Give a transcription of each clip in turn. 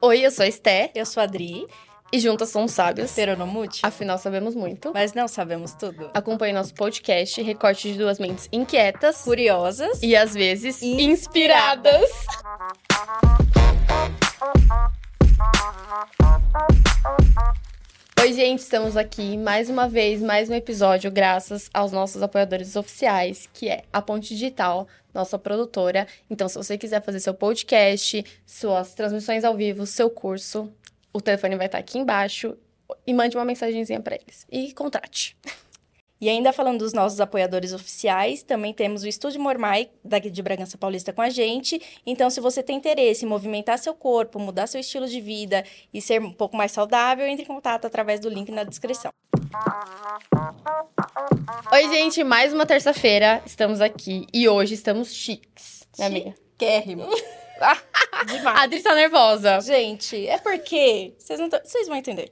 Oi, eu sou a Esté Eu sou a Adri, e juntas somos sábios. peronomútil, Afinal, sabemos muito. mas não sabemos tudo. Acompanhe nosso podcast, recorte de duas mentes inquietas Curiosas. e às vezes inspiradas. Oi, gente, estamos aqui mais uma vez, mais um episódio, graças aos nossos apoiadores oficiais, que é a Ponte Digital, nossa produtora. Então, se você quiser fazer seu podcast, suas transmissões ao vivo, seu curso, o telefone vai estar aqui embaixo e mande uma mensagenzinha para eles. E contrate. E ainda falando dos nossos apoiadores oficiais, também temos o Estúdio Mormai, daqui de Bragança Paulista, com a gente. Então, se você tem interesse em movimentar seu corpo, mudar seu estilo de vida e ser um pouco mais saudável, entre em contato através do link na descrição. Oi, gente, mais uma terça-feira, estamos aqui e hoje estamos chiques, né, amiga? Quérrimo. A Demais. Adri tá nervosa. Gente, é porque vocês não vocês vão entender.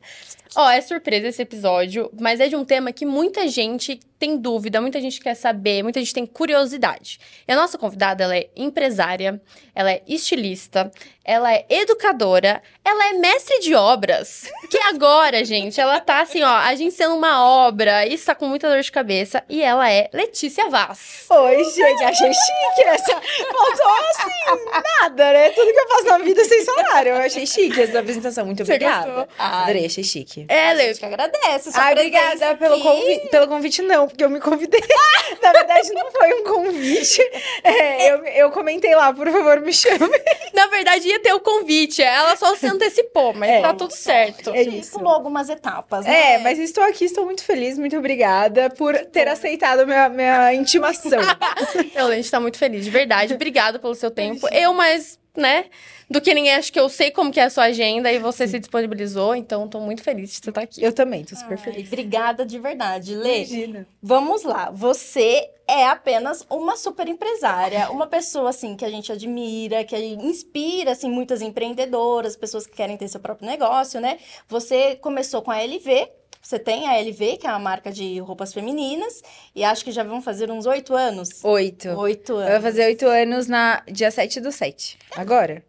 Ó, é surpresa esse episódio, mas é de um tema que muita gente tem dúvida, muita gente quer saber, muita gente tem curiosidade. E a nossa convidada, ela é empresária, ela é estilista, ela é educadora, ela é mestre de obras. Que agora, gente, ela tá assim, ó, agenciando uma obra e está com muita dor de cabeça. E ela é Letícia Vaz. Oi, gente, achei chique essa. Faltou assim, nada, né? Tudo que eu faço na vida sem salário. Eu achei chique essa apresentação. Muito obrigada. Adorei, achei chique. É, A Lê, gente que agradece. sua Ah, presença obrigada pelo, convi pelo convite, não, porque eu me convidei. Na verdade, não foi um convite. É, eu, eu comentei lá, por favor, me chame. na verdade ia ter o convite, ela só se antecipou, mas É. tá tudo certo. É A gente isso. pulou algumas etapas, né? É, mas estou aqui, estou muito feliz, muito obrigada por ter aceitado minha, minha intimação. Eu, a gente tá muito feliz, de verdade. Obrigada pelo seu tempo. Eu, mais, né, do que ninguém, acho que eu sei como que é a sua agenda e você se disponibilizou, então tô muito feliz de você estar aqui. Eu também, tô super Ai, feliz. obrigada de verdade, Lê. Imagina. Vamos lá, você é apenas uma super empresária, uma pessoa assim que a gente admira, que inspira assim muitas empreendedoras, pessoas que querem ter seu próprio negócio, né? Você começou com a LV, você tem a LV, que é uma marca de roupas femininas, e acho que já vão fazer uns oito anos. Oito. Oito Eu anos. vou fazer oito anos na dia 7 do 7. Agora?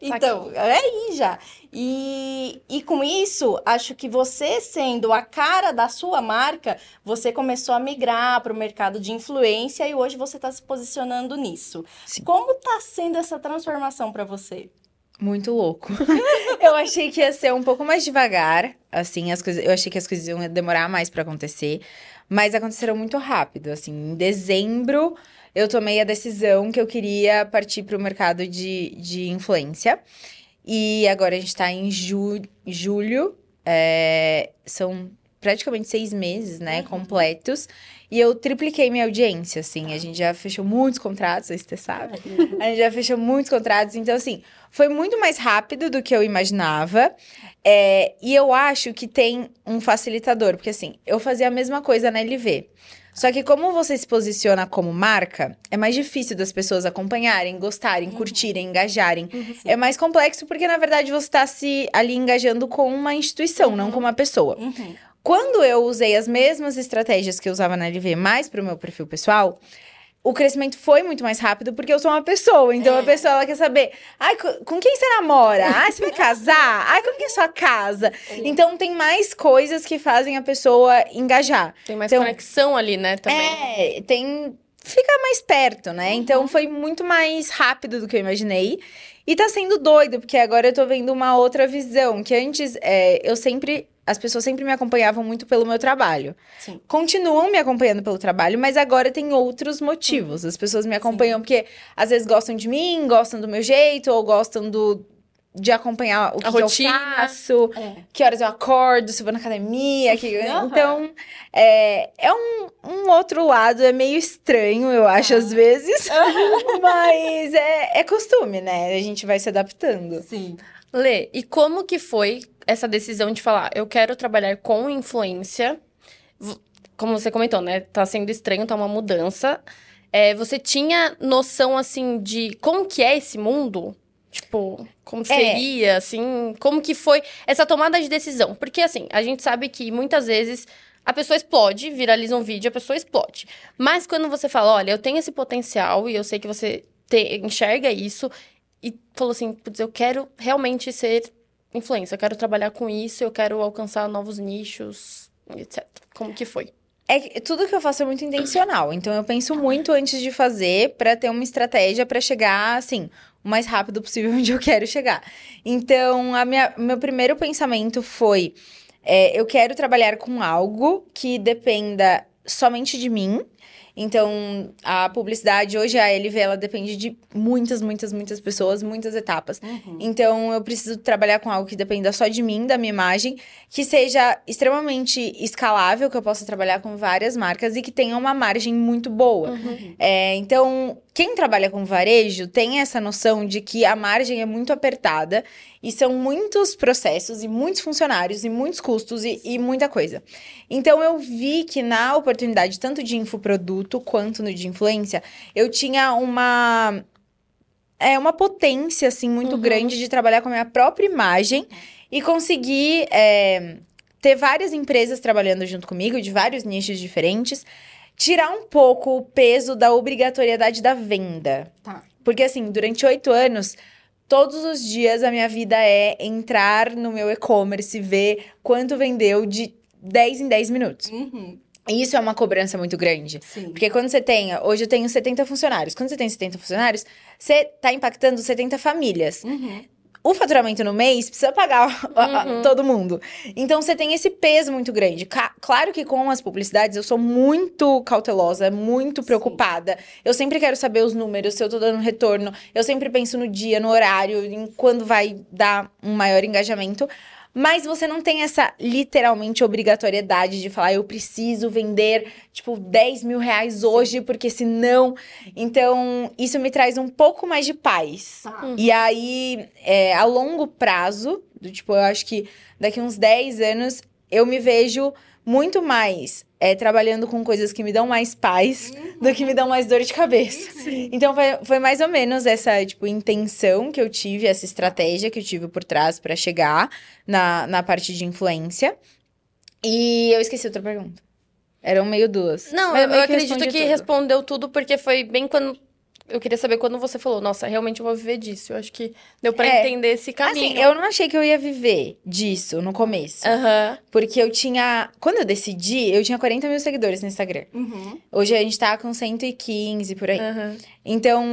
Então, é aí já. E, e com isso, acho que você sendo a cara da sua marca, você começou a migrar para o mercado de influência e hoje você está se posicionando nisso. Sim. Como está sendo essa transformação para você? Muito louco. eu achei que ia ser um pouco mais devagar, assim, as coisas, eu achei que as coisas iam demorar mais pra acontecer, mas aconteceram muito rápido, assim, em dezembro eu tomei a decisão que eu queria partir pro mercado de, de influência, e agora a gente tá em ju julho, é, são praticamente seis meses, né, Uhum. completos, e eu tripliquei minha audiência, assim, a gente já fechou muitos contratos, você sabe, a gente já fechou muitos contratos, então assim, foi muito mais rápido do que eu imaginava. é, e eu acho que tem um facilitador, porque assim, eu fazia a mesma coisa na LV. Só que como você se posiciona como marca, é mais difícil das pessoas acompanharem, gostarem, curtirem, engajarem. É mais complexo porque, na verdade, você está se ali engajando com uma instituição, não com uma pessoa. Uhum. Quando eu usei as mesmas estratégias que eu usava na LV, mais para o meu perfil pessoal, o crescimento foi muito mais rápido porque eu sou uma pessoa. Então É. a pessoa ela quer saber, ai, co- com quem você namora? Ai, você vai casar? Ai, como que é sua casa? Então tem mais coisas que fazem a pessoa engajar. Tem mais Então- conexão ali, né, também. É, tem. Fica mais perto, né? Então foi muito mais rápido do que eu imaginei. E tá sendo doido, porque agora eu tô vendo uma outra visão. Que antes é, eu sempre. As pessoas sempre me acompanhavam muito pelo meu trabalho. Sim. Continuam me acompanhando pelo trabalho, mas agora tem outros motivos. As pessoas me acompanham porque às vezes gostam de mim, gostam do meu jeito, ou gostam do. De acompanhar o que, que eu faço, É. que horas eu acordo, se eu vou na academia. Que... Aham. Então, é, é um, um outro lado, é meio estranho, eu acho, Ah. às vezes. Mas é, é costume, né? A gente vai se adaptando. Sim. Lê, e como que foi essa decisão de falar, eu quero trabalhar com influência? Como você comentou, né? Tá sendo estranho, tá uma mudança. É, você tinha noção, assim, de como que é esse mundo? Tipo, como seria, assim, como que foi essa tomada de decisão? Porque, assim, a gente sabe que muitas vezes a pessoa explode, viraliza um vídeo, a pessoa explode. Mas quando você fala, olha, eu tenho esse potencial e eu sei que você te- enxerga isso, e falou assim: putz, eu quero realmente ser influencer, eu quero trabalhar com isso, eu quero alcançar novos nichos, etc. Como que foi? É tudo que eu faço é muito intencional. Então eu penso muito antes de fazer para ter uma estratégia para chegar assim, o mais rápido possível onde eu quero chegar. Então, a minha, meu primeiro pensamento foi: é, eu quero trabalhar com algo que dependa somente de mim então, a publicidade hoje, a LV, ela depende de muitas, muitas, muitas pessoas, muitas etapas. Uhum. Então, eu preciso trabalhar com algo que dependa só de mim, da minha imagem, que seja extremamente escalável, que eu possa trabalhar com várias marcas e que tenha uma margem muito boa. Uhum. É, então, quem trabalha com varejo tem essa noção de que a margem é muito apertada e são muitos processos e muitos funcionários e muitos custos e, e muita coisa. Então eu vi que na oportunidade tanto de infoproduto quanto no de influência, eu tinha uma é uma potência assim muito uhum. grande de trabalhar com a minha própria imagem e conseguir é, ter várias empresas trabalhando junto comigo de vários nichos diferentes tirar um pouco o peso da obrigatoriedade da venda. Tá. Porque, assim, durante oito anos, todos os dias a minha vida é entrar no meu e-commerce, ver quanto vendeu de 10 em 10 minutos. Uhum. E isso é uma cobrança muito grande. Sim. Porque quando você tem. Hoje eu tenho 70 funcionários. Quando você tem 70 funcionários, você está impactando 70 famílias. Uhum o faturamento no mês precisa pagar uhum. todo mundo. Então você tem esse peso muito grande. claro que com as publicidades eu sou muito cautelosa, muito preocupada. Sim. Eu sempre quero saber os números, se eu tô dando retorno. Eu sempre penso no dia, no horário, em quando vai dar um maior engajamento. Mas você não tem essa literalmente obrigatoriedade de falar, eu preciso vender, tipo, 10 mil reais hoje, porque senão. Então, isso me traz um pouco mais de paz. Tá. E aí, é, a longo prazo, do tipo, eu acho que daqui uns 10 anos, eu me vejo muito mais é, trabalhando com coisas que me dão mais paz uhum. do que me dão mais dor de cabeça. Sim. Então foi, foi mais ou menos essa, tipo, intenção que eu tive, essa estratégia que eu tive por trás para chegar na, na parte de influência. E eu esqueci outra pergunta. Eram meio duas. Não, eu, eu acredito que tudo. respondeu tudo, porque foi bem quando eu queria saber quando você falou, nossa, realmente eu vou viver disso. Eu acho que deu para é, entender esse caminho. Assim, eu não achei que eu ia viver disso no começo. Uhum. Porque eu tinha. Quando eu decidi, eu tinha 40 mil seguidores no Instagram. Uhum. Hoje a gente tá com 115 por aí. Uhum. Então,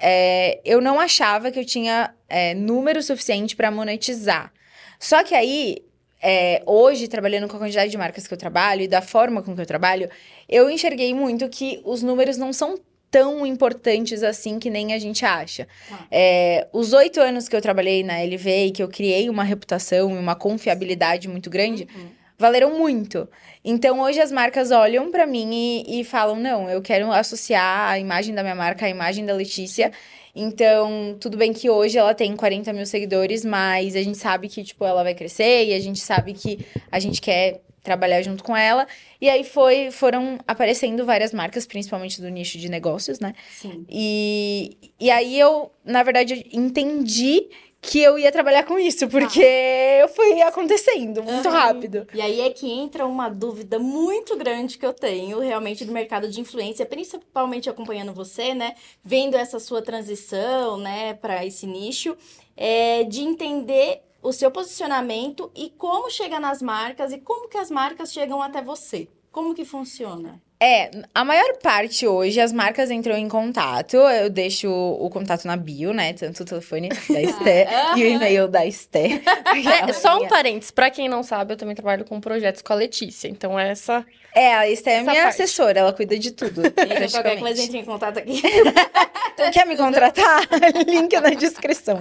é, eu não achava que eu tinha é, número suficiente para monetizar. Só que aí, é, hoje, trabalhando com a quantidade de marcas que eu trabalho e da forma com que eu trabalho, eu enxerguei muito que os números não são tão importantes assim que nem a gente acha. Tá. É, os oito anos que eu trabalhei na LV e que eu criei uma reputação e uma confiabilidade muito grande. Uhum. Valeram muito. Então, hoje as marcas olham para mim e, e falam: não, eu quero associar a imagem da minha marca à imagem da Letícia. Então, tudo bem que hoje ela tem 40 mil seguidores, mas a gente sabe que, tipo, ela vai crescer e a gente sabe que a gente quer trabalhar junto com ela. E aí foi, foram aparecendo várias marcas, principalmente do nicho de negócios, né? Sim. E, e aí eu, na verdade, entendi que eu ia trabalhar com isso, porque ah. foi acontecendo muito uhum. rápido. E aí é que entra uma dúvida muito grande que eu tenho realmente do mercado de influência, principalmente acompanhando você, né? Vendo essa sua transição, né, para esse nicho, é de entender o seu posicionamento e como chega nas marcas e como que as marcas chegam até você. Como que funciona? É, a maior parte hoje as marcas entram em contato. Eu deixo o, o contato na bio, né? Tanto o telefone da Esté e o e-mail da Esté. É, só um parênteses, pra quem não sabe, eu também trabalho com projetos com a Letícia. Então, essa. É, a Esté é minha parte. assessora, ela cuida de tudo. Então, qualquer coisa entre em contato aqui. então, quer me contratar? Link na descrição.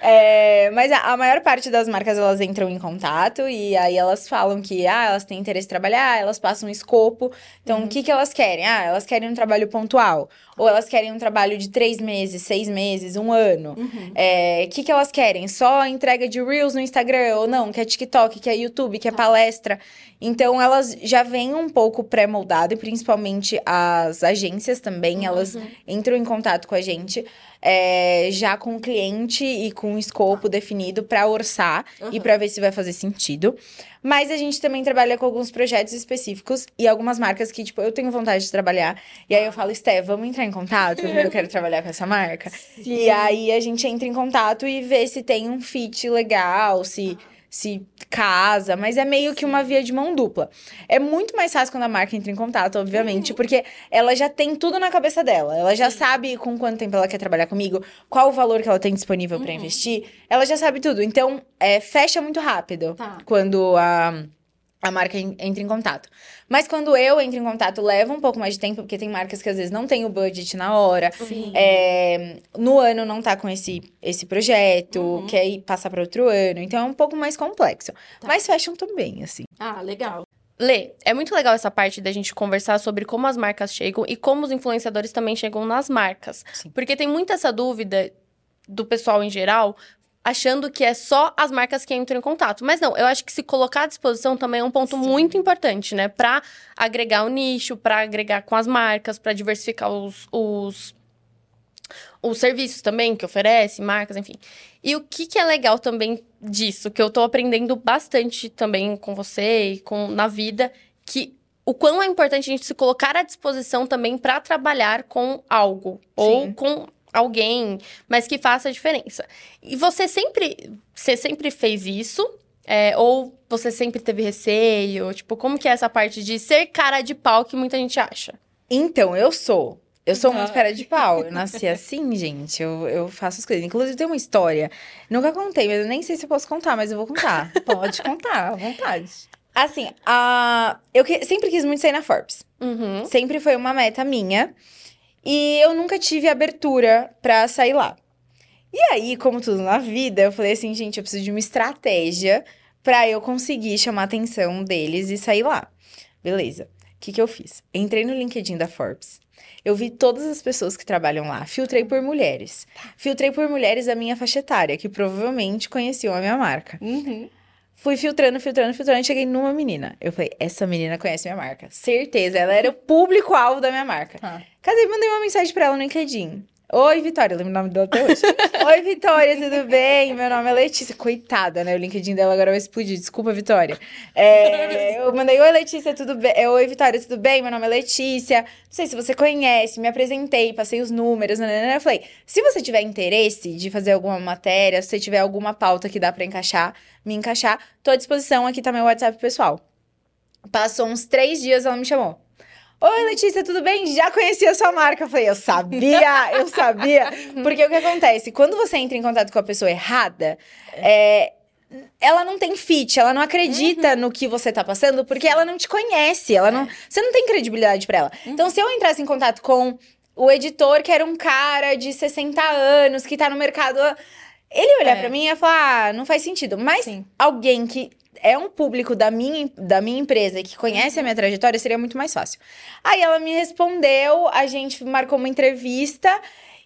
É, mas a, a, maior parte das marcas, elas entram em contato e aí elas falam que, ah, elas têm interesse em trabalhar, elas passam um escopo. Então, uhum. o que, que elas querem? Ah, elas querem um trabalho pontual. Ou elas querem um trabalho de três meses, seis meses, um ano. Uhum. É, o que, que elas querem? Só entrega de Reels no Instagram? Ou não? Quer TikTok, quer YouTube, quer tá. palestra? Então, elas já vêm um pouco pré-moldado, e principalmente as agências também, uhum. elas entram em contato com a gente. É, já com o cliente e com o escopo definido para orçar e para ver se vai fazer sentido. Mas a gente também trabalha com alguns projetos específicos e algumas marcas que, tipo, eu tenho vontade de trabalhar. E aí eu falo, Esté, vamos entrar em contato? Eu quero trabalhar com essa marca. Sim. E aí a gente entra em contato e vê se tem um fit legal, se se casa, mas é meio que uma via de mão dupla. É muito mais fácil quando a marca entra em contato, obviamente, porque ela já tem tudo na cabeça dela. Ela já sabe com quanto tempo ela quer trabalhar comigo, qual o valor que ela tem disponível pra investir. Ela já sabe tudo. Então, é, fecha muito rápido Tá. quando a, a marca en- entra em contato. Mas quando eu entro em contato, leva um pouco mais de tempo, porque tem marcas que às vezes não tem o budget na hora. Sim. É, no ano não tá com esse, esse projeto, quer ir passar para outro ano. Então é um pouco mais complexo. Mas fecham também, assim. Ah, legal. Lê, é muito legal essa parte da gente conversar sobre como as marcas chegam e como os influenciadores também chegam nas marcas. Sim. Porque tem muita essa dúvida do pessoal em geral, achando que é só as marcas que entram em contato. Mas não, eu acho que se colocar à disposição também é um ponto muito importante, né? Pra agregar o nicho, pra agregar com as marcas, pra diversificar os, os, os serviços também que oferece, marcas, enfim. E o que, que é legal também disso, que eu tô aprendendo bastante também com você e com, na vida, que o quão é importante a gente se colocar à disposição também para trabalhar com algo ou Sim. com alguém, mas que faça a diferença. E você sempre, você sempre fez isso? É, ou você sempre teve receio? Tipo, como que é essa parte de ser cara de pau que muita gente acha? Então, eu sou. Eu sou muito Ah. cara de pau. Eu nasci assim, gente. Eu, eu faço as coisas. Inclusive, tem uma história. Nunca contei, mas eu nem sei se eu posso contar, mas eu vou contar. Pode contar, à vontade. Assim, a... eu que- sempre quis muito sair na Forbes. Uhum. Sempre foi uma meta minha. E eu nunca tive abertura pra sair lá. E aí, como tudo na vida, eu falei assim, gente, eu preciso de uma estratégia pra eu conseguir chamar a atenção deles e sair lá. Beleza. O que, que eu fiz? Entrei no LinkedIn da Forbes. Eu vi todas as pessoas que trabalham lá. Filtrei por mulheres. Filtrei por mulheres da minha faixa etária, que provavelmente conheciam a minha marca. Uhum. Fui filtrando, filtrando, filtrando, e cheguei numa menina. Eu falei, essa menina conhece minha marca. Certeza, ela era o público-alvo da minha marca. Tá. Casei, mandei uma mensagem pra ela no LinkedIn. Oi, Vitória, eu lembro o nome dela até hoje. Oi, Vitória, tudo bem? Meu nome é Letícia. Coitada, né? O LinkedIn dela agora vai explodir. Desculpa, Vitória. É, eu mandei, oi, Letícia, tudo bem? É, Oi, Vitória, tudo bem? Meu nome é Letícia. Não sei se você conhece, me apresentei, passei os números. Né, Eu falei, se você tiver interesse de fazer alguma matéria, se você tiver alguma pauta que dá pra encaixar, me encaixar, tô à disposição. Aqui tá meu WhatsApp pessoal. Passou uns três dias, ela me chamou. Oi, Letícia, tudo bem? Já conhecia a sua marca. Eu falei, eu sabia, eu sabia. Porque o que acontece? Quando você entra em contato com a pessoa errada, é, ela não tem fit, ela não acredita no que você tá passando, porque ela não te conhece, ela não, você não tem credibilidade pra ela. Então, se eu entrasse em contato com o editor, que era um cara de 60 anos, que tá no mercado, ele ia olhar É. pra mim e ia falar, ah, não faz sentido. Mas Sim. alguém que é um público da minha, da minha empresa que conhece a minha trajetória, seria muito mais fácil. Aí ela me respondeu, a gente marcou uma entrevista.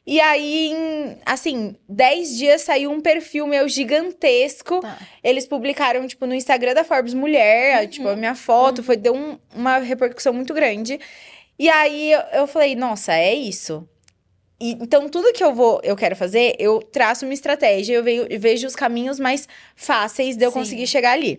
E aí, em, assim, 10 dias saiu um perfil meu gigantesco. Tá. Eles publicaram, tipo, no Instagram da Forbes Mulher, tipo, a minha foto, foi, deu um- uma repercussão muito grande. E aí eu, eu falei, nossa, é isso. E, então, tudo que eu vou, eu quero fazer, eu traço uma estratégia, eu vejo, vejo os caminhos mais fáceis de eu Sim. conseguir chegar ali.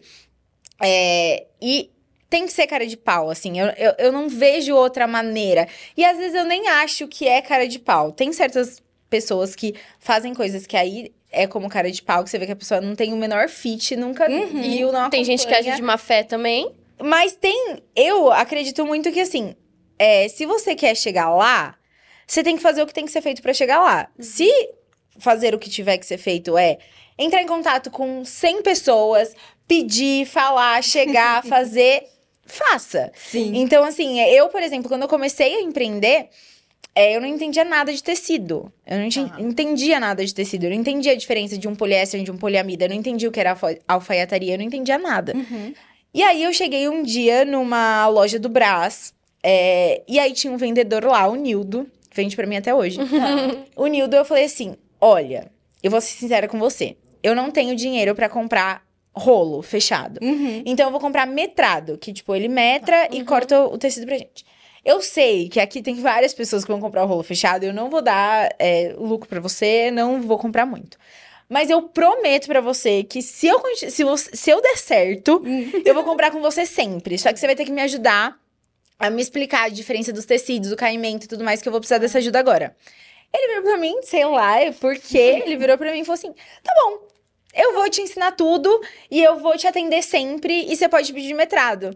É, e tem que ser cara de pau, assim, eu, eu, eu não vejo outra maneira. E às vezes eu nem acho que é cara de pau. Tem certas pessoas que fazem coisas que aí é como cara de pau, que você vê que a pessoa não tem o menor fit, nunca Uhum. viu, não Tem gente que age de má fé também. Mas tem. Eu acredito muito que, assim, é, se você quer chegar lá, você tem que fazer o que tem que ser feito pra chegar lá. Se fazer o que tiver que ser feito é entrar em contato com 100 pessoas, pedir, falar, chegar, fazer, faça. Sim. Então, assim, eu, por exemplo, quando eu comecei a empreender, é, eu não entendia nada de tecido. Eu não Ah. entendia nada de tecido. Eu não entendia a diferença de um poliéster e de um poliamida. Eu não entendia o que era alfa- alfaiataria. Eu não entendia nada. Uhum. E aí eu cheguei um dia numa loja do Brás. é, e aí tinha um vendedor lá, o Nildo. Vende pra mim até hoje. o Nildo, eu falei assim: olha, eu vou ser sincera com você. Eu não tenho dinheiro pra comprar rolo fechado. Uhum. Então eu vou comprar metrado, que tipo, ele metra e corta o tecido pra gente. Eu sei que aqui tem várias pessoas que vão comprar o rolo fechado, eu não vou dar é, lucro pra você, não vou comprar muito. Mas eu prometo pra você que se eu, se, você- se eu der certo, eu vou comprar com você sempre. Só que você vai ter que me ajudar a me explicar a diferença dos tecidos, o caimento e tudo mais, que eu vou precisar dessa ajuda agora. Ele virou pra mim, sei lá, é porque ele virou pra mim e falou assim: tá bom, eu vou te ensinar tudo e eu vou te atender sempre e você pode pedir metrado.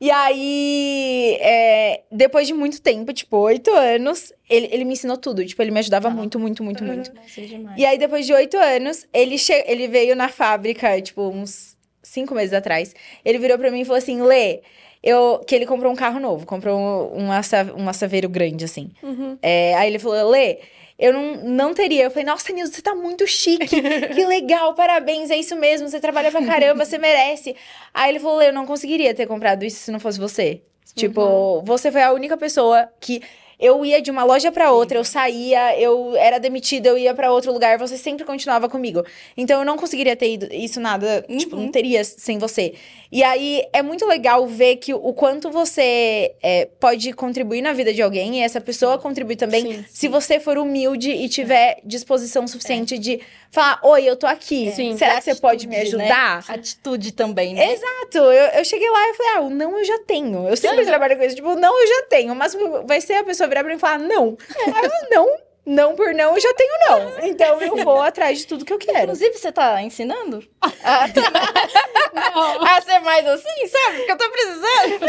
E aí, é, depois de muito tempo, tipo, oito anos, ele, ele me ensinou tudo. Tipo, ele me ajudava Ah. muito, muito, muito, muito. É demais. E aí, depois de oito anos, ele, che... ele veio na fábrica, tipo, uns cinco meses atrás. Ele virou pra mim e falou assim: Lê, eu... que ele comprou um carro novo, comprou um, um, assa... assaveiro grande, assim. Uhum. É, aí ele falou: Lê, eu não, não teria. Eu falei: Nossa, Nilson, você tá muito chique. que legal, parabéns, é isso mesmo. Você trabalha pra caramba, você merece. Aí ele falou: Lê, eu não conseguiria ter comprado isso se não fosse você. Tipo, você foi a única pessoa que. Eu ia de uma loja pra outra, eu saía, eu era demitida, eu ia pra outro lugar, você sempre continuava comigo. Então eu não conseguiria ter ido isso nada, tipo, não teria sem você. E aí é muito legal ver que o quanto você é, pode contribuir na vida de alguém e essa pessoa contribui também Sim, se você for humilde e tiver disposição suficiente de falar: Oi, eu tô aqui. Sim. Será que você pode me né? ajudar? Atitude também, né? Exato, eu, eu cheguei lá e falei, ah, o não eu já tenho. Eu sempre trabalho com isso, tipo, não eu já tenho. Mas vai ser a pessoa virar pra mim e falar, não. Aí eu, não, não por não, eu já tenho não. Então eu vou atrás de tudo que eu quero. Inclusive, você tá ensinando? A, a ser mais assim, sabe? Porque eu tô precisando.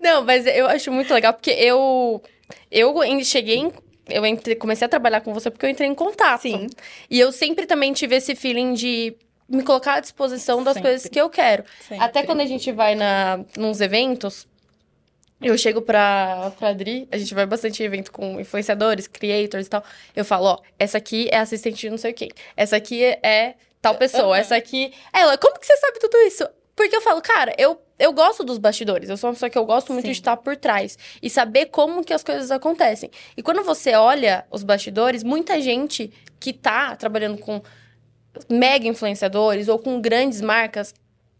Não, mas eu acho muito legal, porque eu. Eu cheguei em. Eu entre- comecei a trabalhar com você porque eu entrei em contato. Sim. E eu sempre também tive esse feeling de me colocar à disposição das Sempre. coisas que eu quero. Sempre. Até quando a gente vai na, nos eventos, eu chego pra, pra Adri, a gente vai bastante em evento com influenciadores, creators e tal. Eu falo, ó, essa aqui é assistente de não sei quem. Essa aqui é tal pessoa. Essa aqui. Ela, como que você sabe tudo isso? Porque eu falo, cara, eu, eu gosto dos bastidores. Eu sou uma pessoa que eu gosto muito Sim. de estar por trás. E saber como que as coisas acontecem. E quando você olha os bastidores, muita gente que tá trabalhando com mega influenciadores ou com grandes marcas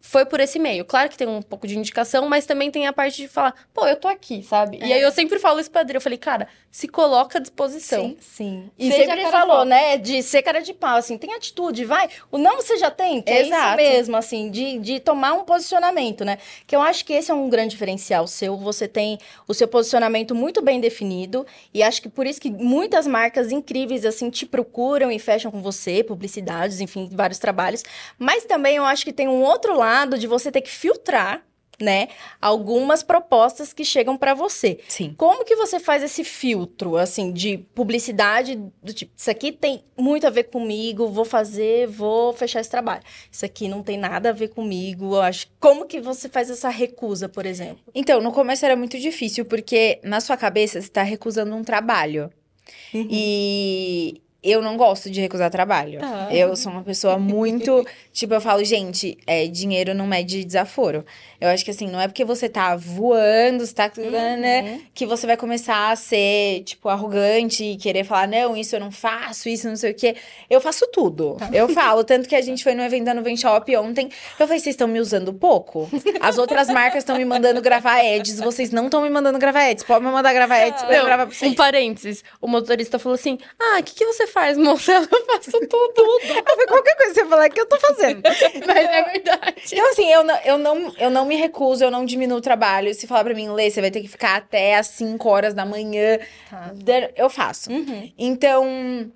foi por esse meio. Claro que tem um pouco de indicação, mas também tem a parte de falar, pô, eu tô aqui, sabe? E aí eu sempre falo isso pra Adri, eu falei, cara, se coloca à disposição. Sim, sim. E Seja sempre falou, pau. né? De ser cara de pau, assim, tem atitude, vai. O não você já tem, que é isso Exato. mesmo, assim, de, de tomar um posicionamento, né? Que eu acho que esse é um grande diferencial seu. Você tem o seu posicionamento muito bem definido. E acho que por isso que muitas marcas incríveis, assim, te procuram e fecham com você, publicidades, enfim, vários trabalhos. Mas também eu acho que tem um outro lado de você ter que filtrar. Né, algumas propostas que chegam para você. Sim. Como que você faz esse filtro, assim, de publicidade, do tipo, isso aqui tem muito a ver comigo, vou fazer, vou fechar esse trabalho. Isso aqui não tem nada a ver comigo, eu acho. Como que você faz essa recusa, por exemplo? Então, no começo era muito difícil, porque na sua cabeça você tá recusando um trabalho. E eu não gosto de recusar trabalho. Tá. Eu sou uma pessoa muito. tipo, eu falo, gente, é, dinheiro não mede desaforo. Eu acho que assim, não é porque você tá voando, você tá. né, Uhum. que você vai começar a ser, tipo, arrogante e querer falar, não, isso eu não faço, isso não sei o quê. Eu faço tudo. Eu falo. Tanto que a gente foi no evento da Nuvem Shop ontem. Eu falei, vocês estão me usando pouco? As outras marcas estão me mandando gravar ads, vocês não estão me mandando gravar ads. Pode me mandar gravar ads pra eu gravar pra vocês. um parênteses. O motorista falou assim: Ah, o que, que você faz, moça? Eu faço tudo. Falei, qualquer coisa que você falar que eu tô fazendo. Mas é verdade. Então, assim, eu não, eu, não, eu não me recuso, eu não diminuo o trabalho. Se falar pra mim, Lê, você vai ter que ficar até às 5 horas da manhã, Tá. eu faço. Uhum. Então,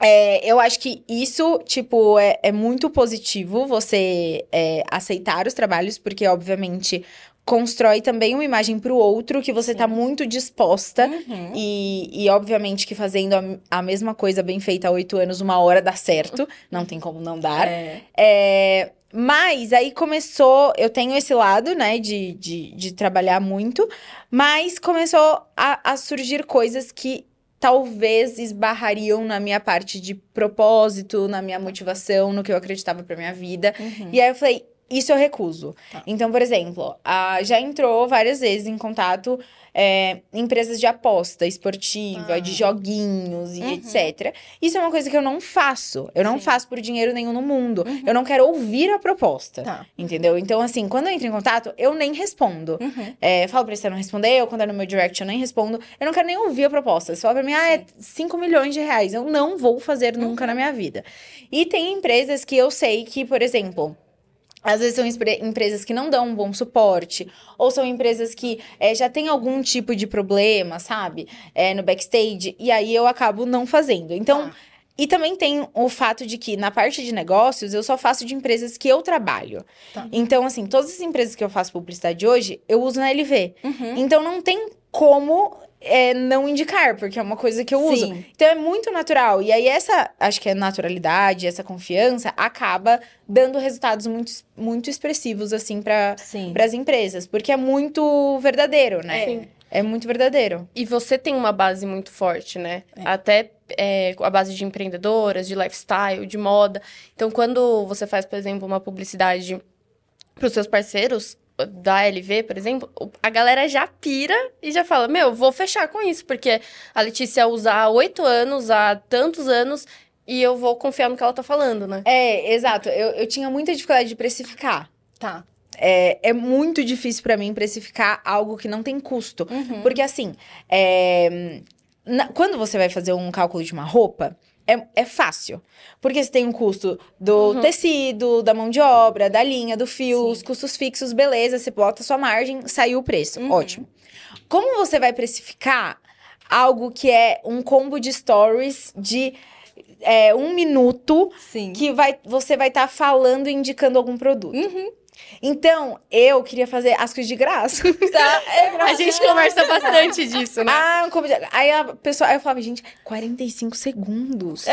é, eu acho que isso, tipo, é, é muito positivo você é, aceitar os trabalhos, porque, obviamente, constrói também uma imagem pro outro que você tá muito disposta. Uhum. E, e, obviamente, que fazendo a, a mesma coisa bem feita há oito anos, uma hora dá certo. Não tem como não dar. É. É, mas aí começou, eu tenho esse lado, né, de, de, de trabalhar muito, mas começou a, a surgir coisas que talvez esbarrariam na minha parte de propósito, na minha motivação, no que eu acreditava pra minha vida. Uhum. E aí eu falei, isso eu recuso. Tá. Então, por exemplo, a, já entrou várias vezes em contato é, empresas de aposta esportiva, Ah. de joguinhos e Uhum. etc. Isso é uma coisa que eu não faço. Eu não Sim. faço por dinheiro nenhum no mundo. Eu não quero ouvir a proposta. Tá. Entendeu? Então, assim, quando eu entro em contato, eu nem respondo. Uhum. É, falo pra você não responder, ou quando é no meu direct eu nem respondo. Eu não quero nem ouvir a proposta. Você fala pra mim, ah, é 5 milhões de reais. Eu não vou fazer nunca na minha vida. E tem empresas que eu sei que, por exemplo. Às vezes são empresas que não dão um bom suporte, ou são empresas que é, já têm algum tipo de problema, sabe? É, no backstage, e aí eu acabo não fazendo. Então, Tá. e também tem o fato de que na parte de negócios eu só faço de empresas que eu trabalho. Tá. Então, assim, todas as empresas que eu faço publicidade hoje, eu uso na LV. Uhum. Então não tem como é, não indicar, porque é uma coisa que eu uso. Sim. Então é muito natural. E aí, essa, acho que a naturalidade, essa confiança, acaba dando resultados muito, muito expressivos, assim, para as empresas. Porque é muito verdadeiro, né? Sim. É muito verdadeiro. E você tem uma base muito forte, né? É. Até é, a base de empreendedoras, de lifestyle, de moda. Então, quando você faz, por exemplo, uma publicidade para os seus parceiros da LV, por exemplo, a galera já pira e já fala: Meu, vou fechar com isso, porque a Letícia usa há oito anos, há tantos anos, e eu vou confiar no que ela tá falando, né? É, exato. Eu, eu tinha muita dificuldade de precificar. Tá. É, é muito difícil para mim precificar algo que não tem custo. Uhum. Porque assim, é, na- quando você vai fazer um cálculo de uma roupa, é, é fácil. Porque você tem um custo do Uhum. tecido, da mão de obra, da linha, do fio, Sim. os custos fixos, beleza, você bota a sua margem, saiu o preço. Uhum. Ótimo. Como você vai precificar algo que é um combo de stories de é, um minuto Sim. que vai, você vai estar falando e indicando algum produto? Uhum. Então, eu queria fazer as coisas de graça. Tá. É A gente conversa bastante disso, né? Ah, um. Aí a pessoa, aí eu falava, gente, 45 segundos.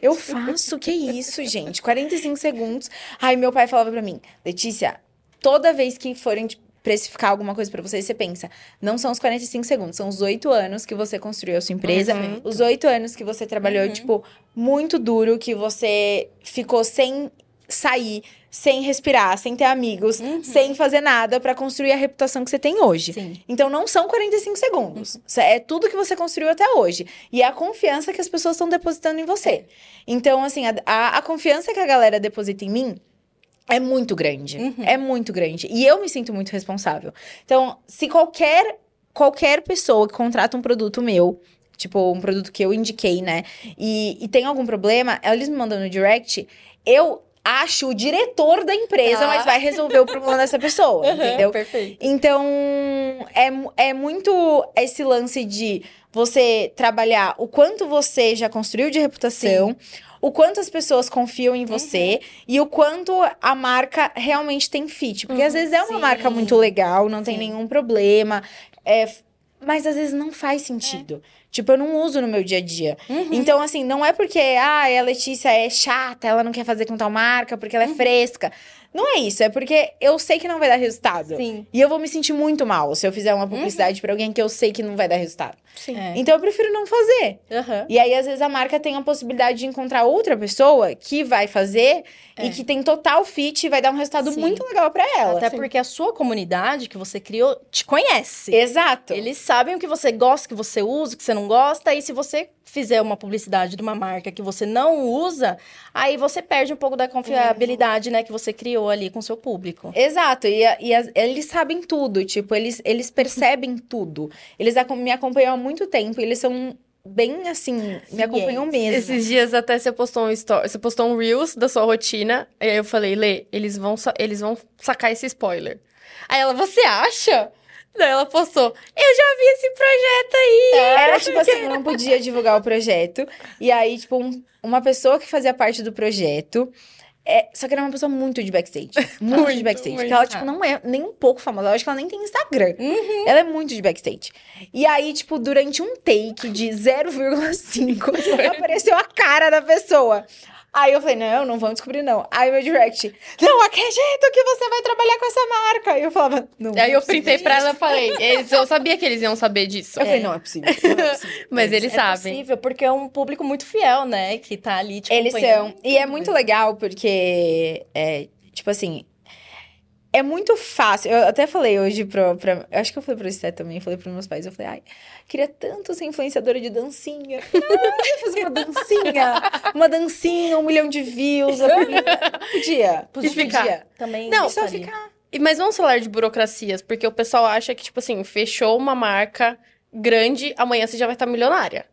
Eu faço, que isso, gente? 45 segundos. Aí meu pai falava pra mim, Letícia, toda vez que forem te precificar alguma coisa pra você, você pensa, não são os 45 segundos, são os oito anos que você construiu a sua empresa, Uhum. os oito anos que você trabalhou, Uhum. tipo, muito duro, que você ficou sem sair, sem respirar, sem ter amigos, Uhum. sem fazer nada pra construir a reputação que você tem hoje. Sim. Então não são 45 segundos. Isso É tudo que você construiu até hoje. E é a confiança que as pessoas estão depositando em você. Então, assim, a, a, a confiança que a galera deposita em mim é muito grande. Uhum. É muito grande. E eu me sinto muito responsável. Então, se qualquer, qualquer pessoa que contrata um produto meu. Tipo, um produto que eu indiquei, né? E, e tem algum problema, eles me mandam no direct, eu acho o diretor da empresa, Ah. mas vai resolver o problema dessa pessoa, entendeu? Perfeito. Então, é, é muito esse lance de você trabalhar o quanto você já construiu de reputação, o quanto as pessoas confiam em você e o quanto a marca realmente tem fit. Porque às vezes é uma Sim. marca muito legal, não tem Sim. nenhum problema, é, mas às vezes não faz sentido. Tipo, eu não uso no meu dia a dia. Uhum. Então, assim, não é porque ah, a Letícia é chata, ela não quer fazer com tal marca, porque ela é fresca. Não é isso, é porque eu sei que não vai dar resultado. Sim. E eu vou me sentir muito mal se eu fizer uma publicidade pra alguém que eu sei que não vai dar resultado. Sim. É. Então eu prefiro não fazer. E aí, às vezes, a marca tem a possibilidade de encontrar outra pessoa que vai fazer É. e que tem total fit e vai dar um resultado Sim. muito legal pra ela. Até porque a sua comunidade que você criou te conhece. Exato. Eles sabem o que você gosta, o que você usa, o que você não gosta. E se você fizer uma publicidade de uma marca que você não usa, aí você perde um pouco da confiabilidade, né, que você criou ali com o seu público. Exato, e, e as- eles sabem tudo, tipo, eles, eles percebem tudo. Eles me acompanham há muito tempo, e eles são bem assim, me acompanham mesmo. Esses dias até você postou um story, você postou um Reels da sua rotina, e aí eu falei, Lê, eles vão, eles vão sacar esse spoiler. Aí ela, você acha? Daí ela postou, eu já vi esse projeto aí. Era tipo assim, eu não podia divulgar o projeto. E aí, tipo, um- uma pessoa que fazia parte do projeto. É, só que era uma pessoa muito de backstage. Muito, de Muito, backstage. muito. Porque ela, tipo, não é nem um pouco famosa. Eu acho que ela nem tem Instagram. Ela é muito de backstage. E aí, tipo, durante um take de 0,5, apareceu a cara da pessoa. Aí eu falei, não, não vamos descobrir, não. Aí meu direct, não acredito que você vai trabalhar com essa marca. Aí eu falava, não. Aí eu é printei pra ela e falei, eles, eu sabia que eles iam saber disso. Eu falei, não é possível. Não é possível. Mas eles é sabem. possível, porque é um público muito fiel, né, que tá ali te Eles acompanhando. são. E é muito legal porque, é, tipo assim, é muito fácil. Eu até falei hoje pra. pra eu acho que eu falei pra você também, falei pros meus pais. Eu falei, ai, queria tanto ser influenciadora de dancinha. Ai, fazer uma dancinha. Uma dancinha, um milhão de views. Eu podia. Podia. ficar. Também Não, Só ficar. E- Mas vamos falar de burocracias, porque o pessoal acha que, tipo assim, fechou uma marca grande, amanhã você já vai estar milionária.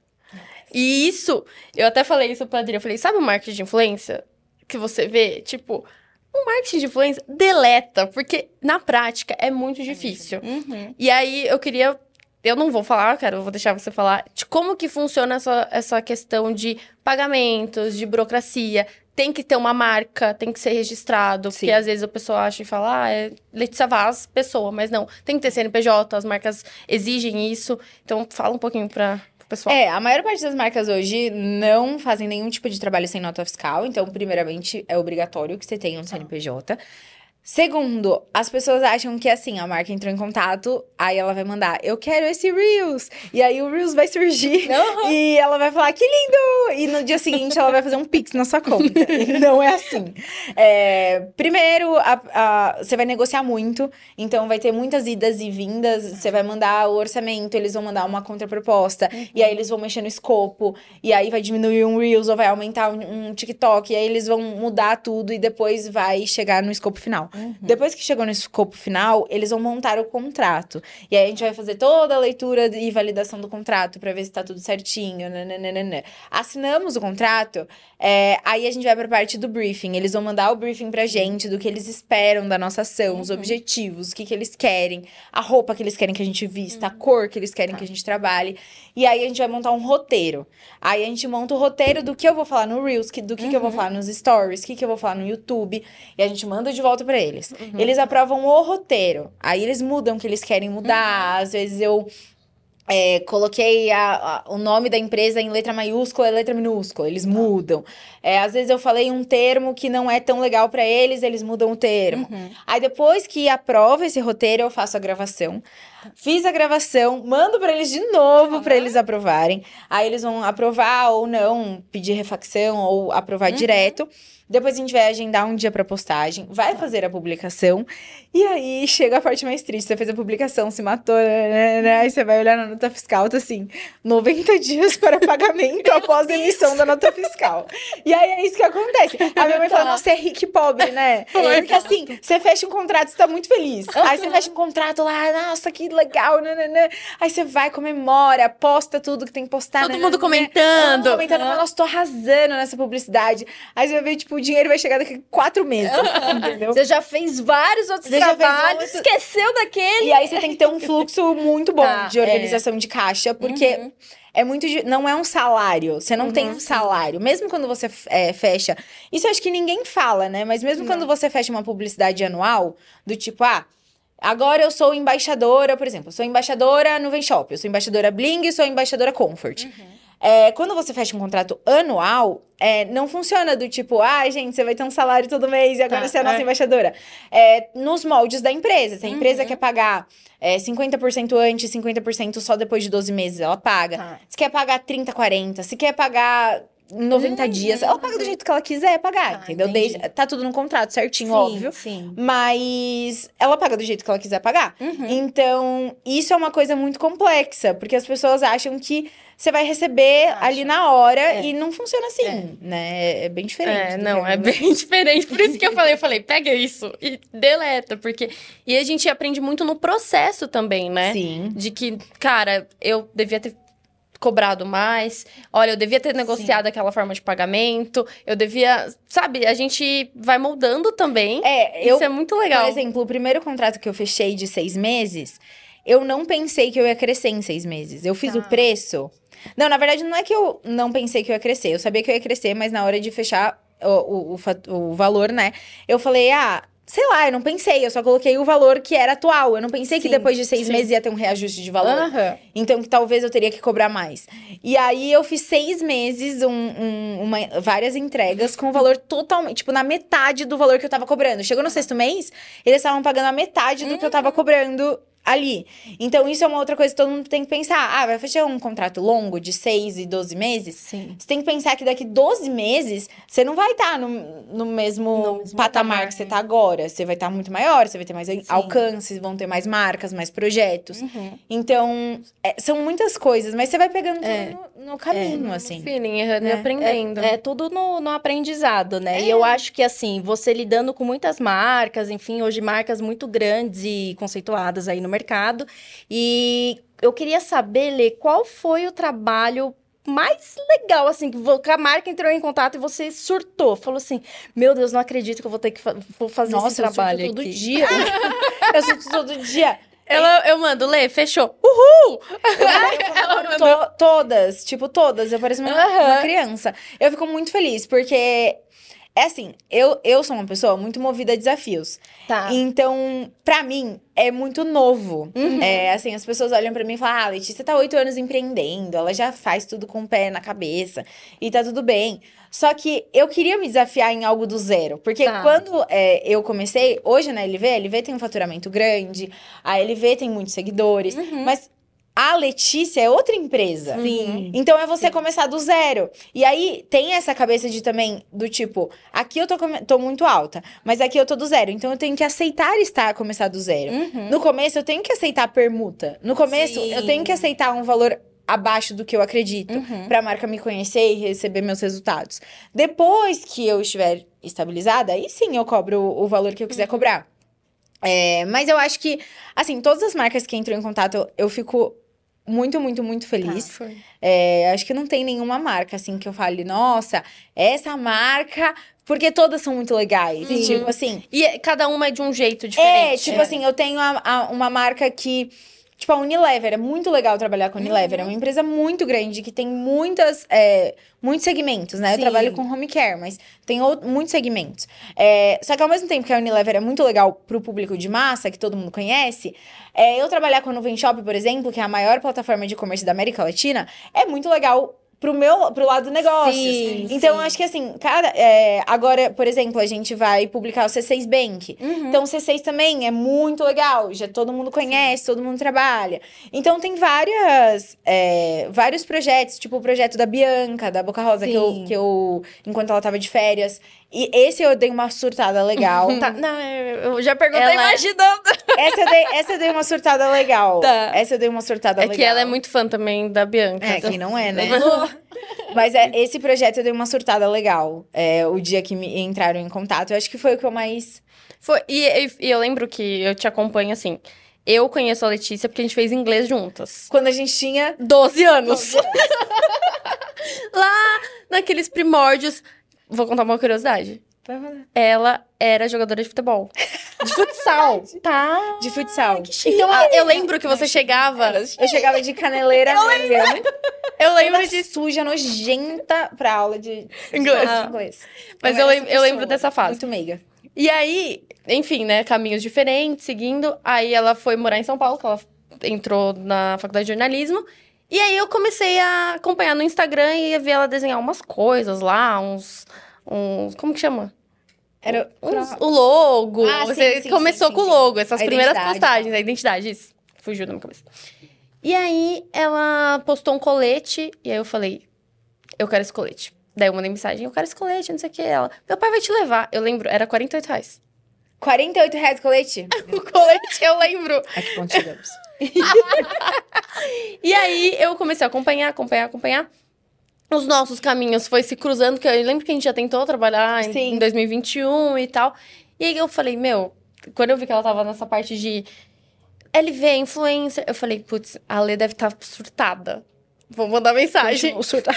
E isso, eu até falei isso pra Adri, eu falei, sabe o marketing de influência que você vê? Tipo, o marketing de influência deleta, porque na prática é muito difícil. Uhum. E aí eu queria. Eu não vou falar, cara, eu vou deixar você falar de como que funciona essa, essa questão de pagamentos, de burocracia. Tem que ter uma marca, tem que ser registrado, Sim. porque às vezes o pessoal acha e fala, ah, é Letícia Vaz, pessoa, mas não. Tem que ter CNPJ, as marcas exigem isso. Então fala um pouquinho para o pessoal. É, a maior parte das marcas hoje não fazem nenhum tipo de trabalho sem nota fiscal. Então, primeiramente, é obrigatório que você tenha um CNPJ. Segundo, as pessoas acham que assim, a marca entrou em contato, aí ela vai mandar, eu quero esse Reels. E aí o Reels vai surgir e ela vai falar, que lindo! E no dia seguinte ela vai fazer um Pix na sua conta. E não é assim. É, primeiro, a- a- você vai negociar muito, então vai ter muitas idas e vindas. Você vai mandar o orçamento, eles vão mandar uma contraproposta, e aí eles vão mexer no escopo, e aí vai diminuir um Reels ou vai aumentar um, um TikTok, e aí eles vão mudar tudo e depois vai chegar no escopo final. Depois que chegou no escopo final, eles vão montar o contrato. E aí a gente vai fazer toda a leitura e validação do contrato pra ver se tá tudo certinho. nananana. Assinamos o contrato, é, aí a gente vai pra parte do briefing. Eles vão mandar o briefing pra gente do que eles esperam da nossa ação, os objetivos, o que, que eles querem, a roupa que eles querem que a gente vista, a cor que eles querem que a gente trabalhe. E aí a gente vai montar um roteiro. Aí a gente monta o roteiro do que eu vou falar no Reels, do que, que eu vou falar nos Stories, o que, que eu vou falar no YouTube. E a gente manda de volta pra eles. Eles aprovam o roteiro. Aí eles mudam o que eles querem mudar. Às vezes eu é, coloquei a- a- o nome da empresa em letra maiúscula e letra minúscula. Eles mudam. É, às vezes eu falei um termo que não é tão legal pra eles, eles mudam o termo. Uhum. Aí depois que aprova esse roteiro, eu faço a gravação. Fiz a gravação, mando pra eles de novo pra eles aprovarem. Aí eles vão aprovar ou não, pedir refacção ou aprovar direto. Depois a gente vai agendar um dia pra postagem, vai fazer a publicação. E aí chega a parte mais triste. Você fez a publicação, se matou, né, né, né, aí você vai olhar na nota fiscal, tá assim, 90 dias para pagamento após a emissão da nota fiscal. E aí é isso que acontece. A minha mãe fala, nossa, você é rico e pobre, né? Porque assim, você fecha um contrato, você tá muito feliz. Aí você fecha um contrato lá, nossa, que legal, nananã. Aí você vai, comemora, posta tudo que tem que postar. Todo mundo comentando. Comentando, nossa, tô arrasando nessa publicidade. Aí você vai ver, tipo, o dinheiro vai chegar daqui a quatro meses, entendeu? Você já fez vários outros Você trabalhos, outro- esqueceu daquele. E aí você tem que ter um fluxo muito bom Tá, de organização de caixa, porque Uhum. é muito. Não é um salário. Você não tem um salário. Mesmo quando você é, fecha. Isso eu acho que ninguém fala, né? Mas mesmo quando você fecha uma publicidade anual, do tipo, ah. Agora eu sou embaixadora, por exemplo, eu sou embaixadora no Shop, eu sou embaixadora Bling e sou embaixadora Comfort. É, quando você fecha um contrato anual, é, não funciona do tipo, ah, gente, você vai ter um salário todo mês e agora Tá, você é a nossa é. embaixadora. É, nos moldes da empresa. Se a Uhum. empresa quer pagar é, 50% antes, 50% só depois de 12 meses, ela paga. Tá. Se quer pagar 30, 40, se quer pagar 90 dias, ela paga do jeito que ela quiser pagar, Uhum. Tá, entendeu? entendi. Desde- tá tudo no contrato certinho, Sim, óbvio. Sim. Mas ela paga do jeito que ela quiser pagar. Uhum. Então, isso é uma coisa muito complexa, porque as pessoas acham que você vai receber Acha. ali na hora É. e não funciona assim, né? É bem diferente. É, não, é bem diferente. Por isso que eu falei, eu falei, pega isso e deleta, porque e a gente aprende muito no processo também, né? Sim. De que, cara, eu devia ter cobrado mais. Olha, eu devia ter negociado aquela forma de pagamento. Eu devia, sabe, a gente vai moldando também. É, eu, Isso é muito legal. por exemplo, o primeiro contrato que eu fechei de seis meses, eu não pensei que eu ia crescer em seis meses. Eu fiz Tá. o preço. Não, na verdade, não é que eu não pensei que eu ia crescer. Eu sabia que eu ia crescer, mas na hora de fechar o, o, o, o valor, né? Eu falei, ah. Sei lá, eu não pensei, eu só coloquei o valor que era atual. Eu não pensei que Sim, depois de seis sim. meses ia ter um reajuste de valor. Aham. Então, que talvez eu teria que cobrar mais. E aí, eu fiz seis meses, um, um- uma- várias entregas com o valor totalmente, tipo, na metade do valor que eu tava cobrando. Chegou no sexto mês, eles estavam pagando a metade do que eu tava cobrando ali. Então, isso é uma outra coisa que todo mundo tem que pensar. Ah, vai fechar um contrato longo de 6 e 12 meses? Sim. Você tem que pensar que daqui 12 meses, você não vai estar no, no mesmo No mesmo patamar patamar, que você né? tá agora. Você vai estar muito maior, você vai ter mais alcances, vão ter mais marcas, mais projetos. Uhum. Então, é, são muitas coisas, mas você vai pegando tudo É. no, no caminho, assim. Feeling, errando e Né? aprendendo. É tudo no, no aprendizado, né? E É. eu acho que, assim, você lidando com muitas marcas, enfim, hoje marcas muito grandes e conceituadas aí no mercado. E eu queria saber, Lê, qual foi o trabalho mais legal, assim, que a marca entrou em contato e você surtou. Falou assim, meu Deus, não acredito que eu vou ter que fa vou fazer Nossa, esse eu surto trabalho todo aqui. dia. eu surto todo dia. Ela, eu mando, Lê, fechou. Uhul! Eu comemoro to- todas, tipo, todas. Eu pareço uma, uma criança. Eu fico muito feliz, porque... É assim, eu, eu sou uma pessoa muito movida a desafios. Tá. Então, pra mim, é muito novo. Uhum. É, assim, as pessoas olham pra mim e falam, ah, Letícia tá oito anos empreendendo, ela já faz tudo com o pé na cabeça e tá tudo bem. Só que eu queria me desafiar em algo do zero. Porque Tá. quando é, eu comecei, hoje na LV, a LV tem um faturamento grande, a LV tem muitos seguidores, Uhum. mas a Letícia é outra empresa. Sim. Então é você Sim. começar do zero. E aí tem essa cabeça de também, do tipo, aqui eu tô, tô muito alta, mas aqui eu tô do zero. Então eu tenho que aceitar estar começar do zero. Uhum. No começo eu tenho que aceitar permuta. No começo Sim. eu tenho que aceitar um valor abaixo do que eu acredito. Uhum. Pra marca me conhecer e receber meus resultados. Depois que eu estiver estabilizada, aí sim eu cobro o, valor que eu Uhum. quiser cobrar. É, mas eu acho que, assim, todas as marcas que entram em contato, eu, eu fico muito, muito, muito feliz. Foi. É, acho que não tem nenhuma marca, assim, que eu fale, nossa, essa marca. Porque todas são muito legais. Sim. Tipo assim. E é- cada uma é de um jeito diferente. É, tipo assim, eu tenho a- a- uma marca que. Tipo, a Unilever, é muito legal trabalhar com a Unilever. Uhum. É uma empresa muito grande que tem muitas, é, muitos segmentos, né? Sim. Eu trabalho com home care, mas tem ou- muitos segmentos. É, só que ao mesmo tempo que a Unilever é muito legal pro público de massa, que todo mundo conhece, é, eu trabalhar com a Nuvem Shop, por exemplo, que é a maior plataforma de e-commerce da América Latina, é muito legal pro meu, pro lado do negócio. Sim, então, sim. acho que assim, cara, é, agora, por exemplo, a gente vai publicar o C6 Bank. Uhum. Então, o C6 também é muito legal, já todo mundo conhece, todo mundo trabalha. Então, tem várias, é, vários projetos, tipo o projeto da Bianca, da Boca Rosa, que eu, Sim. que eu, enquanto ela tava de férias. E esse eu dei uma surtada legal. Tá, não, eu já perguntei Ela- imaginando. essa, eu dei, essa eu dei uma surtada legal. Tá. Essa eu dei uma surtada É legal. que ela é muito fã também da Bianca. É, quem não é, né? Mas é, esse projeto eu dei uma surtada legal. É, o dia que me entraram em contato. Eu acho que foi o que eu mais. Foi, e, e- e eu lembro que eu te acompanho assim. Eu conheço a Letícia porque a gente fez inglês juntas. Quando a gente tinha. 12 anos. Lá naqueles primórdios. Vou contar uma curiosidade. Ela era jogadora de futebol. De futsal. Tá. De futsal. Então, ah, eu lembro que você chegava. Eu chegava de caneleira negra. Eu lembro disso. suja, nojenta pra aula de de Inglês. falar inglês. Mas Eu eu, era lem- essa eu lembro dessa fase. Muito meiga. E aí, enfim, né? Caminhos diferentes, seguindo. Aí ela foi morar em São Paulo, que ela entrou na faculdade de jornalismo. E aí eu comecei a acompanhar no Instagram e ver ela desenhar umas coisas lá, uns. uns como que chama? Era. Uns- o logo. Ah, sim, Você sim, começou sim, com o sim, logo, essas A primeiras identidade, postagens, a identidade, isso. Fugiu da minha cabeça. E aí ela postou um colete, e aí eu falei, eu quero esse colete. Daí eu mandei mensagem, eu quero esse colete, não sei o que. Ela, meu pai vai te levar. Eu lembro, era 48 reais. 48 reais o colete? O colete, eu lembro. A que ponto chegamos? E aí eu comecei a acompanhar, acompanhar, acompanhar. Os nossos caminhos foi se cruzando, que eu lembro que a gente já tentou trabalhar em, em 2021 e tal. E aí eu falei, meu, quando eu vi que ela tava nessa parte de LV, influencer, eu falei, putz, a Lê deve estar surtada. Vou mandar mensagem. Surto-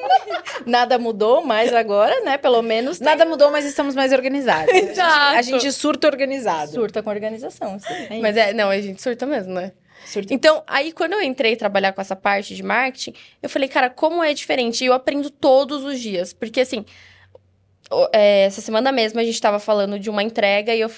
Nada mudou, mas agora, né? Pelo menos Nada mudou, mas estamos mais organizados. Exato. A gente surta organizado. surta com organização. assim. Mas é, não, a gente surta mesmo, né? Surta. Então, aí quando eu entrei trabalhar com essa parte de marketing, eu falei, cara, como é diferente? E eu aprendo todos os dias. Porque, assim, é, essa semana mesmo a gente tava falando de uma entrega e eu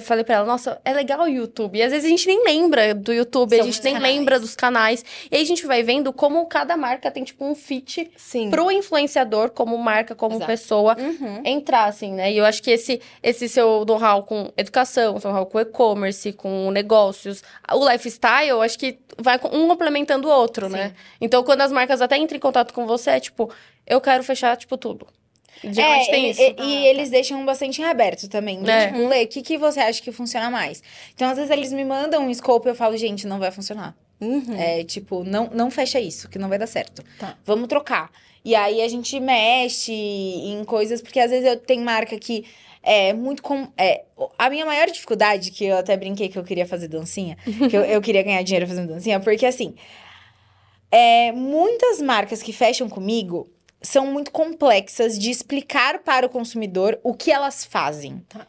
falei pra ela, nossa, é legal o YouTube. E às vezes a gente nem lembra do YouTube, a São gente os nem canais. lembra dos canais. E aí a gente vai vendo como cada marca tem, tipo, um fit Sim. pro influenciador, como marca, como Exato. pessoa, Uhum. entrar, assim, né? E eu acho que esse, esse seu know-how com educação, seu know-how com e-commerce, com negócios, o lifestyle, eu acho que vai um complementando o outro, né? Então, quando as marcas até entram em contato com você, é tipo, eu quero fechar, tipo, tudo. Geralmente tem e, isso. e- e eles deixam bastante em aberto também. de, É. Tipo, Lê, o que, que você acha que funciona mais? Então, às vezes, eles me mandam um scope e eu falo, gente, não vai funcionar. Uhum. É, tipo, não, não fecha isso, que não vai dar certo. Tá. Vamos trocar. E aí a gente mexe em coisas, porque às vezes eu tenho marca que é muito com. É, a minha maior dificuldade, que eu até brinquei que eu queria fazer dancinha, que eu, eu queria ganhar dinheiro fazendo dancinha, porque assim. É, muitas marcas que fecham comigo são muito complexas de explicar para o consumidor o que elas fazem. Tá.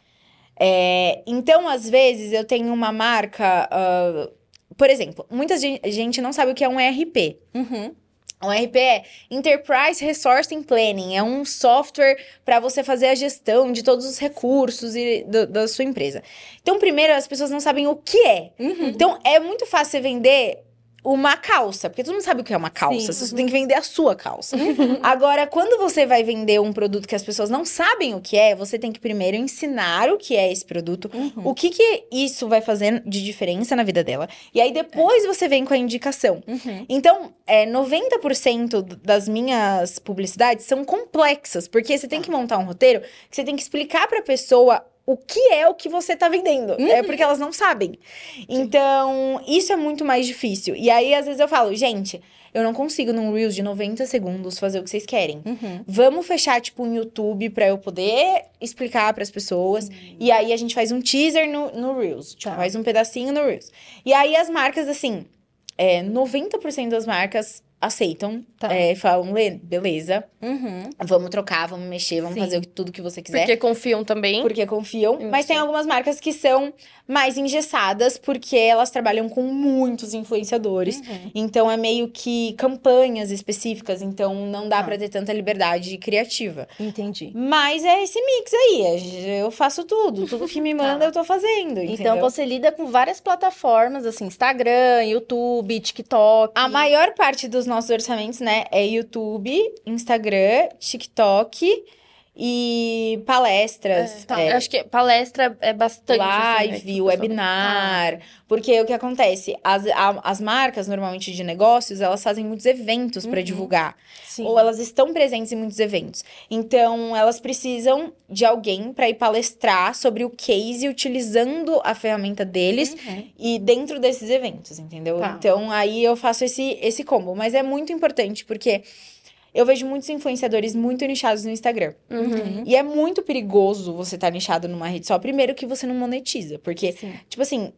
É, então, às vezes, eu tenho uma marca. ah, por exemplo, muita gen- gente não sabe o que é um ERP. Uhum. Um ERP é Enterprise Resource Planning, é um software para você fazer a gestão de todos os recursos e do- da sua empresa. Então, primeiro, as pessoas não sabem o que é. Uhum. Então, é muito fácil você vender uma calça, porque todo mundo sabe o que é uma calça, Sim. você tem que vender a sua calça. Agora, quando você vai vender um produto que as pessoas não sabem o que é, você tem que primeiro ensinar o que é esse produto, Uhum. o que que isso vai fazer de diferença na vida dela, e aí depois você vem com a indicação. Uhum. Então, é, 90% d- das minhas publicidades são complexas, porque você tem que montar um roteiro que você tem que explicar pra pessoa o que é o que você tá vendendo. É porque elas não sabem. Então, isso é muito mais difícil. E aí, às vezes, eu falo, gente, eu não consigo num Reels de 90 segundos fazer o que vocês querem. Uhum. Vamos fechar, tipo, um YouTube pra eu poder explicar pras pessoas. E aí a gente faz um teaser no, no Reels. Tipo, Tá. faz um pedacinho no Reels. E aí as marcas, assim, é, 90% das marcas aceitam. Tá. é, falam, Lê, beleza, Uhum. vamos trocar, vamos mexer, vamos Sim. fazer tudo que você quiser. Porque confiam também. Porque confiam. Em Mas tem algumas marcas que são mais engessadas, porque elas trabalham com muitos influenciadores. Uhum. Então é meio que campanhas específicas, então não dá Tá. pra ter tanta liberdade criativa. Entendi. Mas é esse mix aí, é- eu faço tudo, tudo que me manda Tá. eu tô fazendo, Então entendeu? você lida com várias plataformas, assim, Instagram, YouTube, TikTok. A maior parte dos nossos orçamentos, né, é YouTube, Instagram, TikTok e palestras. Tá, é, acho que palestra é bastante. assim, né, live, o pessoal- webinar. Porque o que acontece? As, a- as marcas, normalmente de negócios, elas fazem muitos eventos Uhum. divulgar. Sim. Ou elas estão presentes em muitos eventos. Então, elas precisam de alguém para ir palestrar sobre o case utilizando a ferramenta deles Uhum. e dentro desses eventos, entendeu? Tá. Então, aí eu faço esse, esse combo. Mas é muito importante, porque eu vejo muitos influenciadores muito nichados no Instagram. Uhum. E é muito perigoso você estar nichado numa rede só. Primeiro que você não monetiza. Porque, Sim. tipo assim,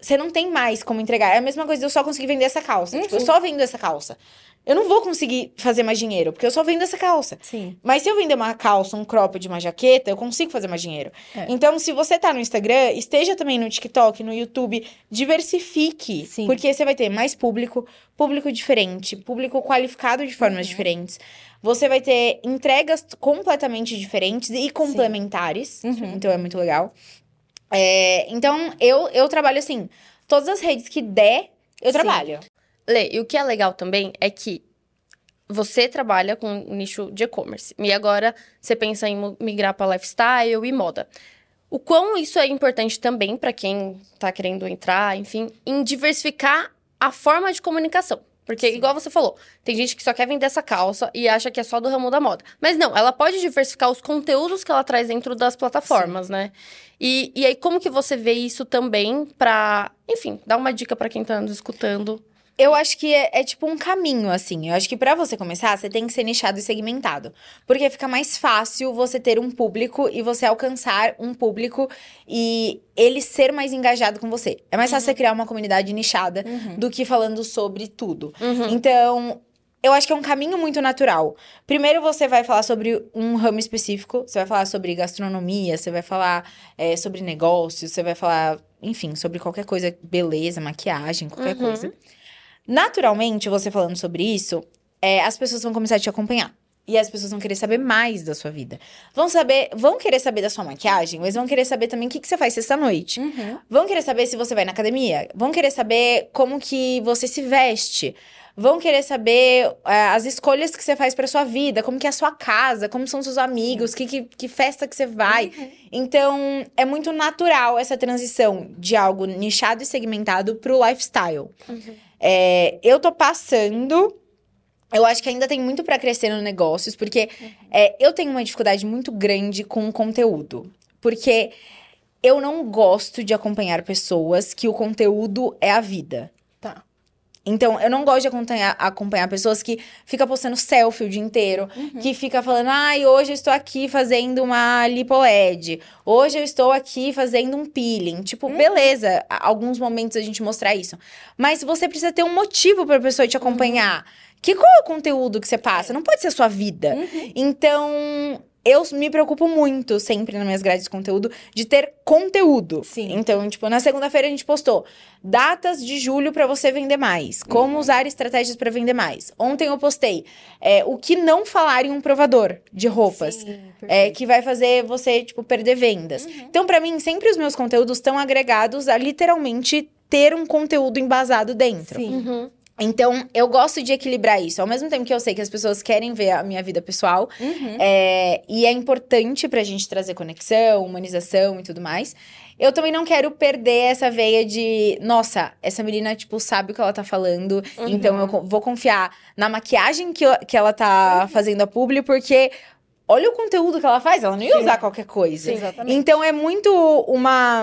você não tem mais como entregar. É a mesma coisa de eu só conseguir vender essa calça. Uhum. Tipo, eu só vendo essa calça. Eu não vou conseguir fazer mais dinheiro, porque eu só vendo essa calça. Sim. Mas se eu vender uma calça, um cropped, uma jaqueta, eu consigo fazer mais dinheiro. É. Então, se você tá no Instagram, esteja também no TikTok, no YouTube, diversifique. Sim. Porque você vai ter mais público, público diferente, público qualificado de formas Uhum. diferentes. Você vai ter entregas completamente diferentes e complementares. Uhum. Então, é muito legal. É, então, eu, eu trabalho assim, todas as redes que der, eu Sim. trabalho. Lê, e o que é legal também é que você trabalha com o nicho de e-commerce. E agora você pensa em migrar para lifestyle e moda. O quão isso é importante também para quem tá querendo entrar, enfim, em diversificar a forma de comunicação. Porque, igual você falou, tem gente que só quer vender essa calça e acha que é só do ramo da moda. Mas não, ela pode diversificar os conteúdos que ela traz dentro das plataformas, né? E, e aí, como que você vê isso também pra, enfim, dar uma dica pra quem tá nos escutando? Eu acho que é, é tipo um caminho, assim. Eu acho que pra você começar, você tem que ser nichado e segmentado. Porque fica mais fácil você ter um público e você alcançar um público e ele ser mais engajado com você. É mais fácil você criar uma comunidade nichada Uhum. do que falando sobre tudo. Uhum. Então, eu acho que é um caminho muito natural. Primeiro você vai falar sobre um ramo específico, você vai falar sobre gastronomia, você vai falar é, sobre negócios, você vai falar, enfim, sobre qualquer coisa, beleza, maquiagem, qualquer Uhum. coisa. Naturalmente, você falando sobre isso, é, as pessoas vão começar a te acompanhar. E as pessoas vão querer saber mais da sua vida. Vão saber, vão querer saber da sua maquiagem, mas vão querer saber também o que, que você faz sexta-noite. Uhum. Vão querer saber se você vai na academia. Vão querer saber como que você se veste. Vão querer saber é, as escolhas que você faz pra sua vida, como que é a sua casa, como são seus amigos, que, que, que festa que você vai. Então, é muito natural essa transição de algo nichado e segmentado pro lifestyle. É, eu tô passando. Eu acho que ainda tem muito pra crescer no negócios, porque é, eu tenho uma dificuldade muito grande com o conteúdo. Porque eu não gosto de acompanhar pessoas que o conteúdo é a vida. Então, eu não gosto de acompanhar, acompanhar pessoas que ficam postando selfie o dia inteiro, que fica falando, ai, hoje eu estou aqui fazendo uma lipoled, hoje eu estou aqui fazendo um peeling. Tipo, beleza, a- alguns momentos a gente mostrar isso. Mas você precisa ter um motivo para a pessoa te acompanhar. Que qual é o conteúdo que você passa? Não pode ser a sua vida. Então, eu me preocupo muito, sempre nas minhas grades de conteúdo, de ter conteúdo. Sim. Então, tipo, na segunda-feira a gente postou datas de julho para você vender mais. Como usar estratégias para vender mais. Ontem eu postei é, o que não falar em um provador de roupas. Sim, É, que vai fazer você, tipo, perder vendas. Então, pra mim, sempre os meus conteúdos estão agregados a literalmente ter um conteúdo embasado dentro. Sim. Uhum. Então, eu gosto de equilibrar isso. Ao mesmo tempo que eu sei que as pessoas querem ver a minha vida pessoal, Uhum. é, e é importante pra gente trazer conexão, humanização e tudo mais. Eu também não quero perder essa veia de, nossa, essa menina, tipo, sabe o que ela tá falando, então eu vou confiar na maquiagem que, eu- que ela tá fazendo a publi, porque olha o conteúdo que ela faz, ela não ia Sim. usar qualquer coisa. Sim, exatamente. Então é muito uma.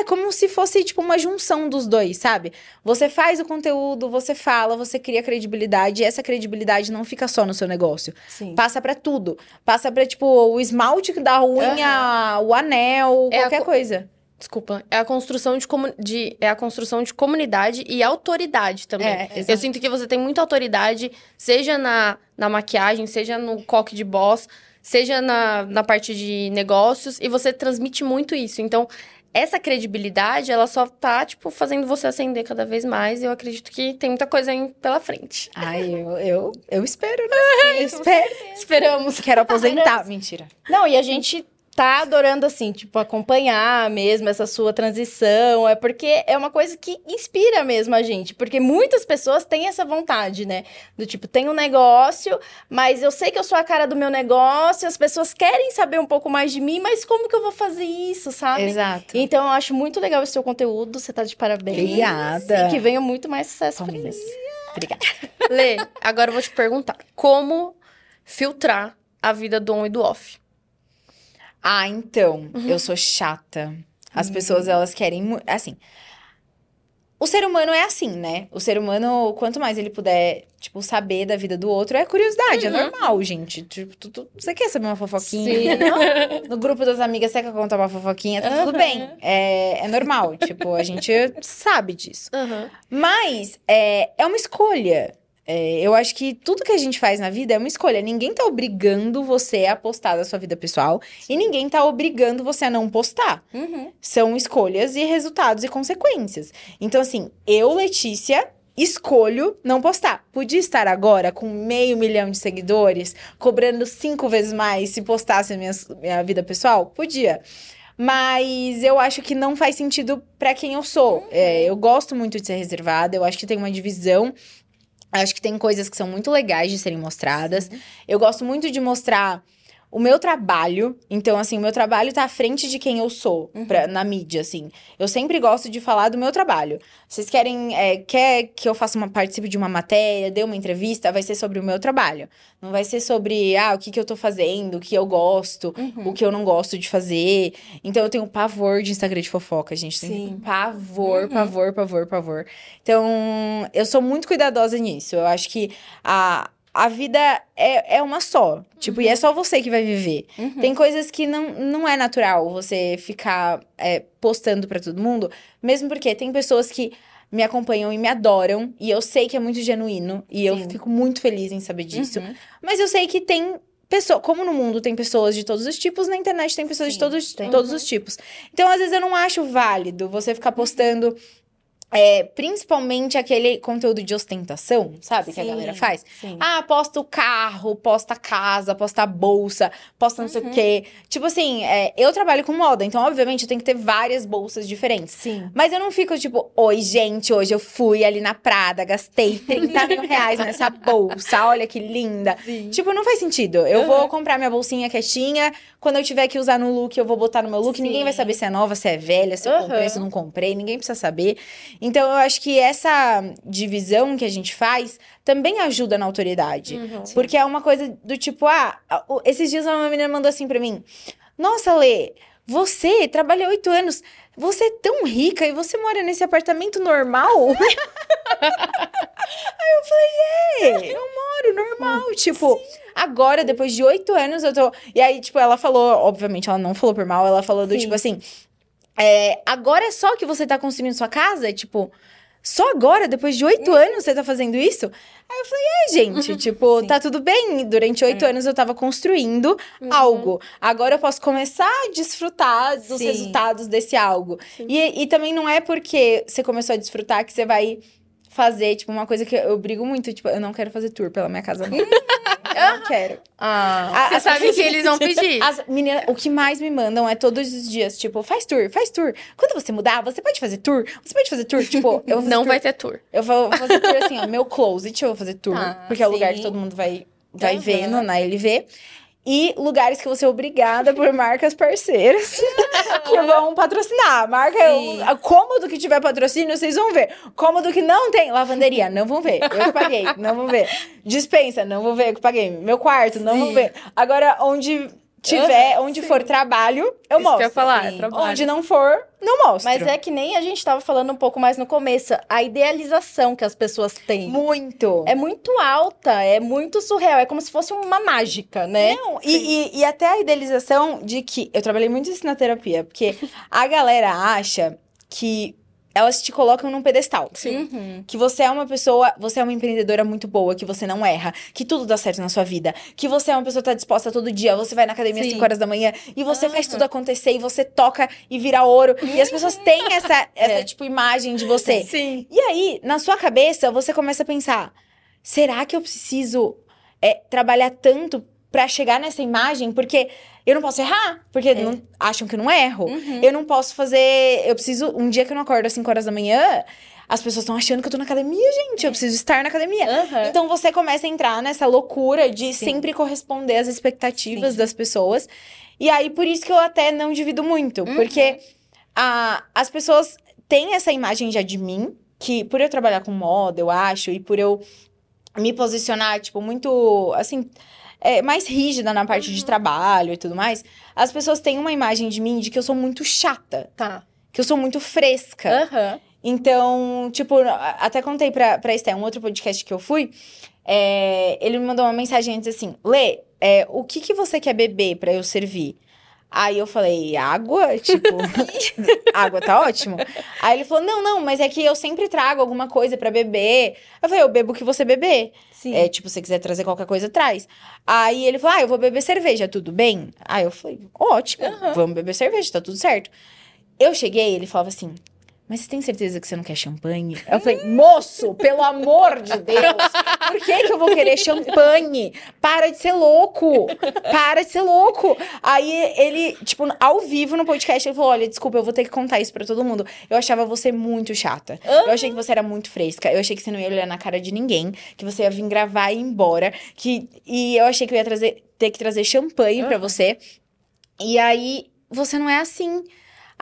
É como se fosse, tipo, uma junção dos dois, sabe? Você faz o conteúdo, você fala, você cria credibilidade, e essa credibilidade não fica só no seu negócio. Sim. Passa pra tudo. Passa pra, tipo, o esmalte da unha, o anel, É qualquer co- coisa. Desculpa. É a construção de, comu- de- é a construção de comunidade e autoridade também. É, Eu sinto que você tem muita autoridade, seja na, na maquiagem, seja no coque de boss, seja na, na parte de negócios, e você transmite muito isso. Então, essa credibilidade, ela só tá, tipo, fazendo você ascender cada vez mais. E eu acredito que tem muita coisa aí pela frente. Ai, eu, eu, eu espero, né? Eu espero. Esperamos. Quero aposentar. Mentira. Não, e a gente tá adorando, assim, tipo, acompanhar mesmo essa sua transição. É porque é uma coisa que inspira mesmo a gente. Porque muitas pessoas têm essa vontade, né? Do tipo, tem um negócio, mas eu sei que eu sou a cara do meu negócio, as pessoas querem saber um pouco mais de mim, mas como que eu vou fazer isso, sabe? Exato. Então, eu acho muito legal esse seu conteúdo, você tá de parabéns. Obrigada. E que venha muito mais sucesso pra isso. Obrigada. Lê, agora eu vou te perguntar. Como filtrar a vida do on e do off? Ah, então, eu sou chata. As pessoas, elas querem. Assim. O ser humano é assim, né? O ser humano, quanto mais ele puder, tipo, saber da vida do outro, é curiosidade, é Uhum. normal, gente. Tipo, tu- tu- você quer saber uma fofoquinha? Sim. No grupo das amigas, você quer contar uma fofoquinha? Tá tudo Uhum. bem. É, é normal. tipo, a gente sabe disso. Aham. Mas é, é uma escolha. É, eu acho que tudo que a gente faz na vida é uma escolha. Ninguém tá obrigando você a postar da sua vida pessoal e ninguém tá obrigando você a não postar. Uhum. São escolhas e resultados e consequências. Então, assim, eu, Letícia, escolho não postar. Podia estar agora com meio milhão de seguidores, cobrando cinco vezes mais se postasse a minha, minha vida pessoal? Podia. Mas eu acho que não faz sentido pra quem eu sou. É, eu gosto muito de ser reservada, eu acho que tem uma divisão. Acho que tem coisas que são muito legais de serem mostradas. Eu gosto muito de mostrar o meu trabalho. Então, assim, o meu trabalho tá à frente de quem eu sou pra- na mídia, assim. Eu sempre gosto de falar do meu trabalho. Vocês querem, é, quer que eu faça uma, participe de uma matéria, dê uma entrevista, vai ser sobre o meu trabalho. Não vai ser sobre, ah, o que que eu tô fazendo, o que eu gosto, Uhum. o que eu não gosto de fazer. Então, eu tenho pavor de Instagram de fofoca, gente. Sim. pavor, Uhum. pavor, pavor, pavor. Então, eu sou muito cuidadosa nisso. Eu acho que a, a vida é, é uma só. Tipo, e é só você que vai viver. Uhum. Tem coisas que não, não é natural você ficar é, postando pra todo mundo. Mesmo porque tem pessoas que me acompanham e me adoram. E eu sei que é muito genuíno. E eu Sim. fico muito feliz em saber disso. Uhum. Mas eu sei que tem pessoa, como no mundo tem pessoas de todos os tipos, na internet tem pessoas de Sim, todos, tem. todos Uhum. os tipos. Então, às vezes, eu não acho válido você ficar postando É, principalmente aquele conteúdo de ostentação, sabe? Que a Sim, galera faz. sim. Ah, posta o carro, posta a casa, posta a bolsa, posta não sei o quê. Tipo assim, é, eu trabalho com moda, então, obviamente, eu tenho que ter várias bolsas diferentes. Sim. Mas eu não fico tipo, oi, gente, hoje eu fui ali na Prada, gastei 30 mil reais nessa bolsa, olha que linda. Tipo, não faz sentido. Eu vou comprar minha bolsinha quietinha, quando eu tiver que usar no look, eu vou botar no meu look. Sim. Ninguém vai saber se é nova, se é velha, se eu Aham. comprei, se eu não comprei, ninguém precisa saber. Então, eu acho que essa divisão que a gente faz também ajuda na autoridade. Uhum. Porque é uma coisa do tipo, ah, esses dias uma menina mandou assim pra mim: Nossa, Lê, você trabalha oito anos, você é tão rica e você mora nesse apartamento normal? Aí eu falei, é, eu moro normal. Tipo, agora, depois de oito anos, eu tô. E aí, tipo, ela falou, obviamente, ela não falou por mal, ela falou do Sim. tipo assim. É, agora é só que você tá construindo sua casa? Tipo, só agora, depois de oito anos, você tá fazendo isso? Aí eu falei, é, gente, tipo, Sim. tá tudo bem. Durante oito anos eu tava construindo algo. Agora eu posso começar a desfrutar dos Sim. resultados desse algo. E, e também não é porque você começou a desfrutar que você vai fazer, tipo, uma coisa que eu brigo muito, tipo, eu não quero fazer tour pela minha casa. eu não quero. Ah, A- Você sabe pessoas- que eles vão pedir. As meninas, o que mais me mandam é todos os dias, tipo, faz tour, faz tour. Quando você mudar, você pode fazer tour? Você pode fazer tour? Tipo, eu vou fazer Não tour- vai ter tour. Eu vou fazer tour assim, ó, meu closet eu vou fazer tour, Ah, porque é o lugar sim. que todo mundo vai, vai Aham. vendo na LV. E lugares que você é obrigada por marcas parceiras que vão patrocinar. Marca, Sim. o cômodo que tiver patrocínio, vocês vão ver. Cômodo que não tem, lavanderia, não vão ver. Eu que paguei, não vão ver. Dispensa, não vou ver, eu que paguei. Meu quarto, não vão Sim. ver. Agora, onde tiver, onde for trabalho, eu Isso que mostro. eu ia falar, é Sim. trabalho. Onde não for, não mostro. Mas é que nem a gente tava falando um pouco mais no começo, a idealização que as pessoas têm. muito. É muito alta, é muito surreal, é como se fosse uma mágica, né? Não, e, e, e até a idealização de que. Eu trabalhei muito isso na terapia, porque a galera acha que elas te colocam num pedestal. Sim. Uhum. Que você é uma pessoa, você é uma empreendedora muito boa, que você não erra, que tudo dá certo na sua vida, que você é uma pessoa que tá disposta todo dia, você vai na academia às Sim. 5 horas da manhã e você faz Aham. tudo acontecer e você toca e vira ouro. E as pessoas têm essa, essa É. tipo, imagem de você. Sim. E aí, na sua cabeça, você começa a pensar: será que eu preciso é, trabalhar tanto pra chegar nessa imagem? Porque eu não posso errar, porque não- acham que eu não erro. Uhum. Eu não posso fazer. Eu preciso. Um dia que eu não acordo às 5 horas da manhã, as pessoas estão achando que eu tô na academia, gente. Eu preciso estar na academia. Aham. Então você começa a entrar nessa loucura de Sim. sempre corresponder às expectativas Sim. das pessoas. E aí, por isso que eu até não divido muito. Uhum. Porque a, as pessoas têm essa imagem já de mim, que por eu trabalhar com moda, eu acho, e por eu me posicionar, tipo, muito, assim, é, mais rígida na parte Uhum. de trabalho e tudo mais, as pessoas têm uma imagem de mim de que eu sou muito chata, Tá. que eu sou muito fresca. Aham. Então, tipo, até contei pra, pra Esté, um outro podcast que eu fui, é, ele me mandou uma mensagem antes assim, Lê, é, o que que você quer beber pra eu servir? Aí eu falei, água? Tipo, água tá ótimo. Aí ele falou, não, não, mas é que eu sempre trago alguma coisa pra beber. Eu falei, eu bebo o que você beber. Sim. É, tipo, se você quiser trazer qualquer coisa, traz. Aí ele falou, ah, eu vou beber cerveja, tudo bem? Aí eu falei, ótimo, vamos beber cerveja, tá tudo certo. Eu cheguei, ele falava assim, mas você tem certeza que você não quer champanhe? Eu falei, moço, pelo amor de Deus, por que que eu vou querer champanhe? Para de ser louco, para de ser louco. Aí ele, tipo, ao vivo no podcast, ele falou, olha, desculpa, eu vou ter que contar isso pra todo mundo. Eu achava você muito chata. Eu achei que você era muito fresca. Eu achei que você não ia olhar na cara de ninguém, que você ia vir gravar e ir embora. Que... E eu achei que eu ia trazer, ter que trazer champanhe pra você. E aí, você não é assim.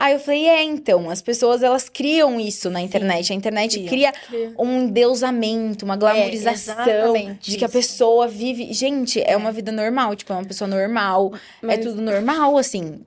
Aí eu falei, é, então, as pessoas, elas criam isso na internet. A internet criam. cria um endeusamento, uma glamorização exatamente de que a pessoa vive... Gente, é uma vida normal, tipo, é uma pessoa normal. É Mas- tudo normal, assim.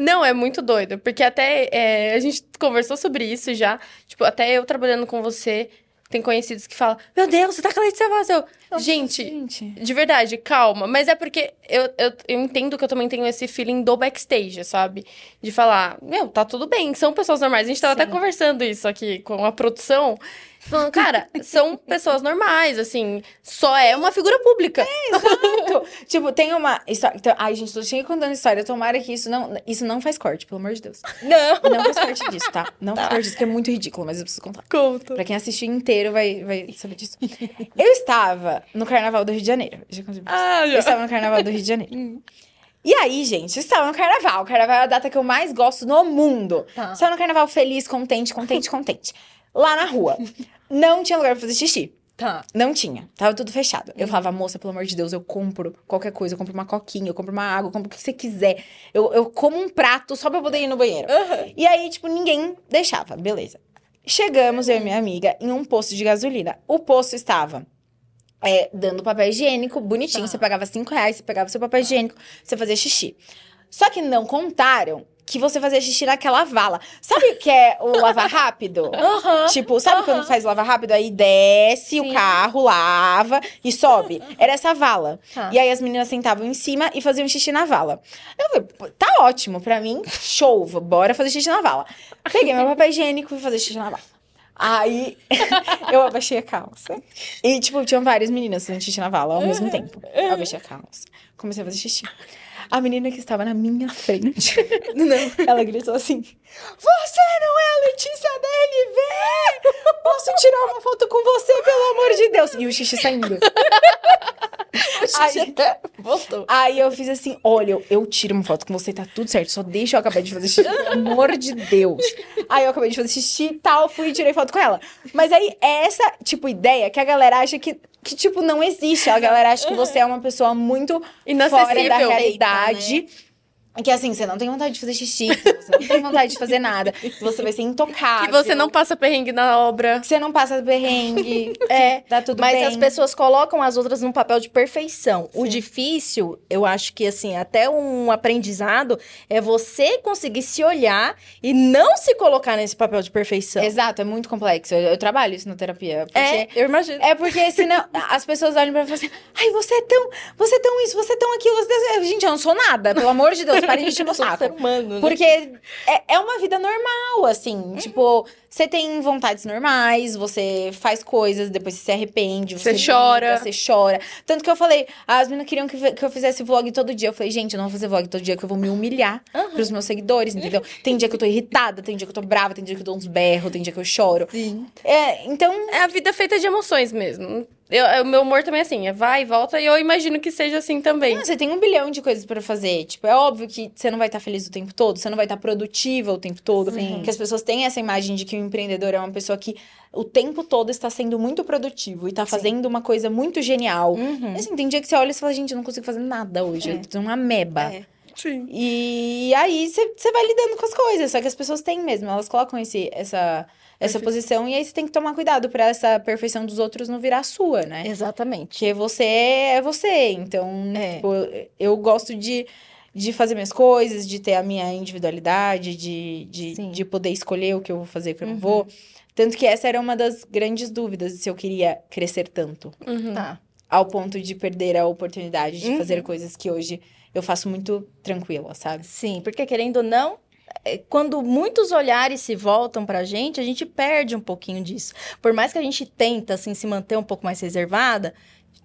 Não, é muito doido, porque até é, a gente conversou sobre isso já. Tipo, até eu trabalhando com você, tem conhecidos que falam: Meu Deus, você tá com a Letícia Vaz. Eu, Gente, Gente... de verdade, calma. Mas é porque eu, eu, eu entendo que eu também tenho esse feeling do backstage, sabe? De falar, meu, tá tudo bem, são pessoas normais. A gente tava Sim. até conversando isso aqui com a produção. Falando, cara, são pessoas normais, assim, só é uma figura pública. Exato. tipo, tem uma história. Então, ai, gente, tô cheia contando história. Tomara que isso não, isso não faz corte, pelo amor de Deus. Não. Não faz corte disso, tá? Não faz corte disso, que é muito ridículo, mas eu preciso contar. Conta. Pra quem assistiu inteiro vai, vai saber disso. Eu estava no Carnaval do Rio de Janeiro. Já contei. Ah, Eu estava no Carnaval do Rio de Janeiro. E aí, gente, eu estava no Carnaval. O Carnaval é a data que eu mais gosto no mundo. Tá. Estava no Carnaval feliz, contente, contente, contente. Lá na rua. Não tinha lugar pra fazer xixi. Tá. Não tinha. Tava tudo fechado. Eu falava, moça, pelo amor de Deus, eu compro qualquer coisa. Eu compro uma coquinha, eu compro uma água, eu compro o que você quiser. Eu, eu como um prato só pra eu poder ir no banheiro. E aí, tipo, ninguém deixava. Beleza. Chegamos, eu e minha amiga, em um posto de gasolina. O posto estava é, dando papel higiênico, bonitinho. Tá. Você pagava cinco reais, você pegava seu papel higiênico, você fazia xixi. Só que não contaram que você fazia xixi naquela vala. Sabe o que é o lavar rápido? Aham. Tipo, sabe Aham. quando faz lava rápido? Aí desce Sim. o carro, lava e sobe. Era essa vala. Tá. E aí as meninas sentavam em cima e faziam xixi na vala. Eu falei, "Pô, tá ótimo, pra mim, show, bora fazer xixi na vala. Peguei meu papel higiênico e fui fazer xixi na vala. Aí eu abaixei a calça. E, tipo, tinham várias meninas fazendo xixi na vala ao mesmo tempo. Eu abaixei a calça. Comecei a fazer xixi. A menina que estava na minha frente, ela gritou assim: Você não é a Letícia DLV! Posso tirar uma foto com você, pelo amor de Deus? E o xixi saindo. Aí, Voltou. aí eu fiz assim: olha, eu, eu tiro uma foto com você, tá tudo certo. Só deixa eu acabar de fazer xixi, pelo amor de Deus. Aí eu acabei de fazer xixi e tal, fui e tirei foto com ela. Mas aí é essa, tipo, ideia que a galera acha que, que tipo, não existe. A galera acha que você é uma pessoa muito fora da realidade. Que assim, você não tem vontade de fazer xixi, você não tem vontade de fazer nada, você vai ser intocável. Que você não passa perrengue na obra. que você não passa perrengue, é, tá tudo Mas bem. as pessoas colocam as outras num papel de perfeição. O difícil, eu acho que, assim, até um aprendizado é você conseguir se olhar e não se colocar nesse papel de perfeição. Exato, é muito complexo. Eu, eu trabalho isso na terapia. É, eu imagino. É porque senão as pessoas olham pra você assim, ai, você é tão, você é tão isso, você é tão aquilo, você é... Gente, eu não sou nada, pelo amor de Deus, parem de encher meu um ser saco. humano, né? Porque é, é uma vida normal, assim. Tipo, você tem vontades normais, você faz coisas, depois você se arrepende, Você você, chora. briga, você chora. Tanto que eu falei, as meninas queriam que, que eu fizesse vlog todo dia. Eu falei, gente, eu não vou fazer vlog todo dia, que eu vou me humilhar pros meus seguidores, entendeu? Tem dia que eu tô irritada, tem dia que eu tô brava, tem dia que eu dou uns berros, tem dia que eu choro. Sim. É, então, É a vida feita de emoções mesmo. Eu, o meu humor também é assim, é vai e volta, e eu imagino que seja assim também. Não, você tem um bilhão de coisas pra fazer. Tipo, é óbvio que você não vai estar feliz o tempo todo, você não vai estar produtiva o tempo todo. Sim. Que as pessoas têm essa imagem de que o empreendedor é uma pessoa que o tempo todo está sendo muito produtivo e tá fazendo uma coisa muito genial. Uhum. Assim, tem dia que você olha e você fala, gente, eu não consigo fazer nada hoje. Eu tô uma meba. É. Sim. E aí você você vai lidando com as coisas. Só que as pessoas têm mesmo, elas colocam esse, essa, essa posição e aí você tem que tomar cuidado pra essa perfeição dos outros não virar a sua, né? Exatamente. Porque você é você. Então, É. tipo, eu gosto de, de fazer minhas coisas, de ter a minha individualidade, de, de, de poder escolher o que eu vou fazer, o que eu não Uhum. vou. Tanto que essa era uma das grandes dúvidas, se eu queria crescer tanto. Uhum. Tá. Ao ponto de perder a oportunidade de Uhum. fazer coisas que hoje eu faço muito tranquila, sabe? Sim, porque querendo ou não, é, quando muitos olhares se voltam pra gente, a gente perde um pouquinho disso. Por mais que a gente tenta, assim, se manter um pouco mais reservada,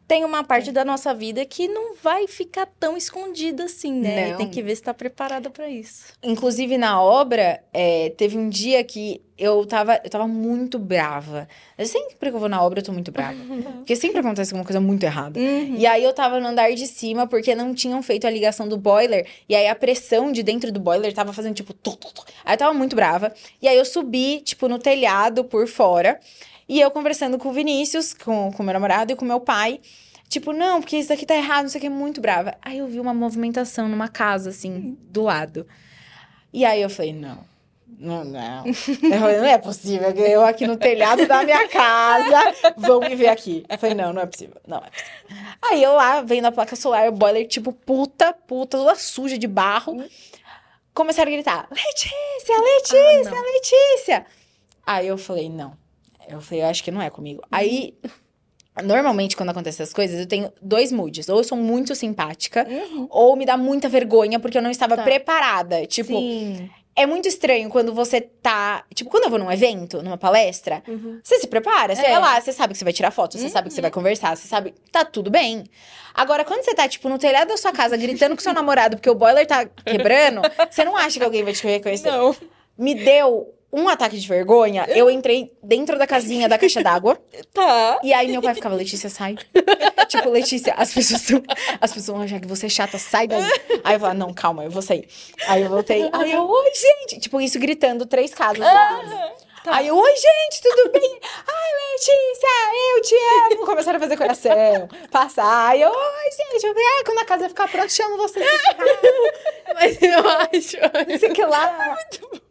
tem uma parte da nossa vida que não vai ficar tão escondida assim, né? Tem que ver se tá preparada pra isso. Inclusive, na obra, é, teve um dia que eu tava, eu tava muito brava. Eu sempre que eu vou na obra, eu tô muito brava. Porque sempre acontece alguma coisa muito errada. Uhum. E aí eu tava no andar de cima porque não tinham feito a ligação do boiler. E aí a pressão de dentro do boiler tava fazendo tipo. Tu, tu, tu. Aí eu tava muito brava. E aí eu subi, tipo, no telhado por fora. E eu conversando com o Vinícius, com o meu namorado e com meu pai. Tipo, não, porque isso daqui tá errado, não sei o que, muito brava. Aí eu vi uma movimentação numa casa, assim, do lado. E aí eu falei, não. Não, não. Eu falei, não é possível. Eu aqui no telhado da minha casa, vão me ver aqui. Eu falei, não, não é possível. Não é possível. Aí eu lá, vendo a placa solar, o boiler, tipo, puta, puta, toda suja de barro. Começaram a gritar, Letícia, Letícia, Ah. Letícia. Aí eu falei, não. Eu falei, eu acho que não é comigo. Aí, normalmente, quando acontecem essas coisas, eu tenho dois moods. Ou eu sou muito simpática, Uhum. ou me dá muita vergonha porque eu não estava Tá. preparada. Tipo, Sim. É muito estranho quando você tá. Tipo, quando eu vou num evento, numa palestra, você se prepara, você É. vai lá, você sabe que você vai tirar foto, você sabe que você vai conversar, você sabe. Tá tudo bem. Agora, quando você tá, tipo, no telhado da sua casa gritando com seu namorado porque o boiler tá quebrando, você não acha que alguém vai te reconhecer. Não. Me deu um ataque de vergonha. Eu entrei dentro da casinha da caixa d'água. Tá. E aí meu pai ficava, Letícia, sai. tipo, Letícia, as pessoas são, as pessoas vão achar que você é chata, sai daí. Aí eu falava, não, calma, eu vou sair. Aí eu voltei. Aí eu, oi, gente. Tipo, isso gritando três casas. lado. Aí eu, oi, gente, tudo bem? Ai, Letícia, eu te amo. Começaram a fazer coração, passar. Aí eu, oi, gente. Eu falei, ah, quando a casa ficar pronta, chamo vocês. Mas eu acho. Sei que lá.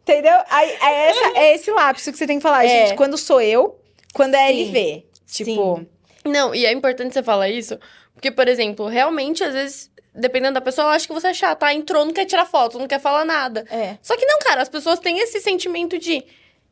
Entendeu? Aí é, essa, é esse lapso que você tem que falar, É. gente. Quando sou eu, quando é Sim. LV. Tipo, Não, e é importante você falar isso, porque, por exemplo, realmente, às vezes, dependendo da pessoa, ela acha que você é chata. Ah, entrou, não quer tirar foto, não quer falar nada. É. Só que não, cara, as pessoas têm esse sentimento de.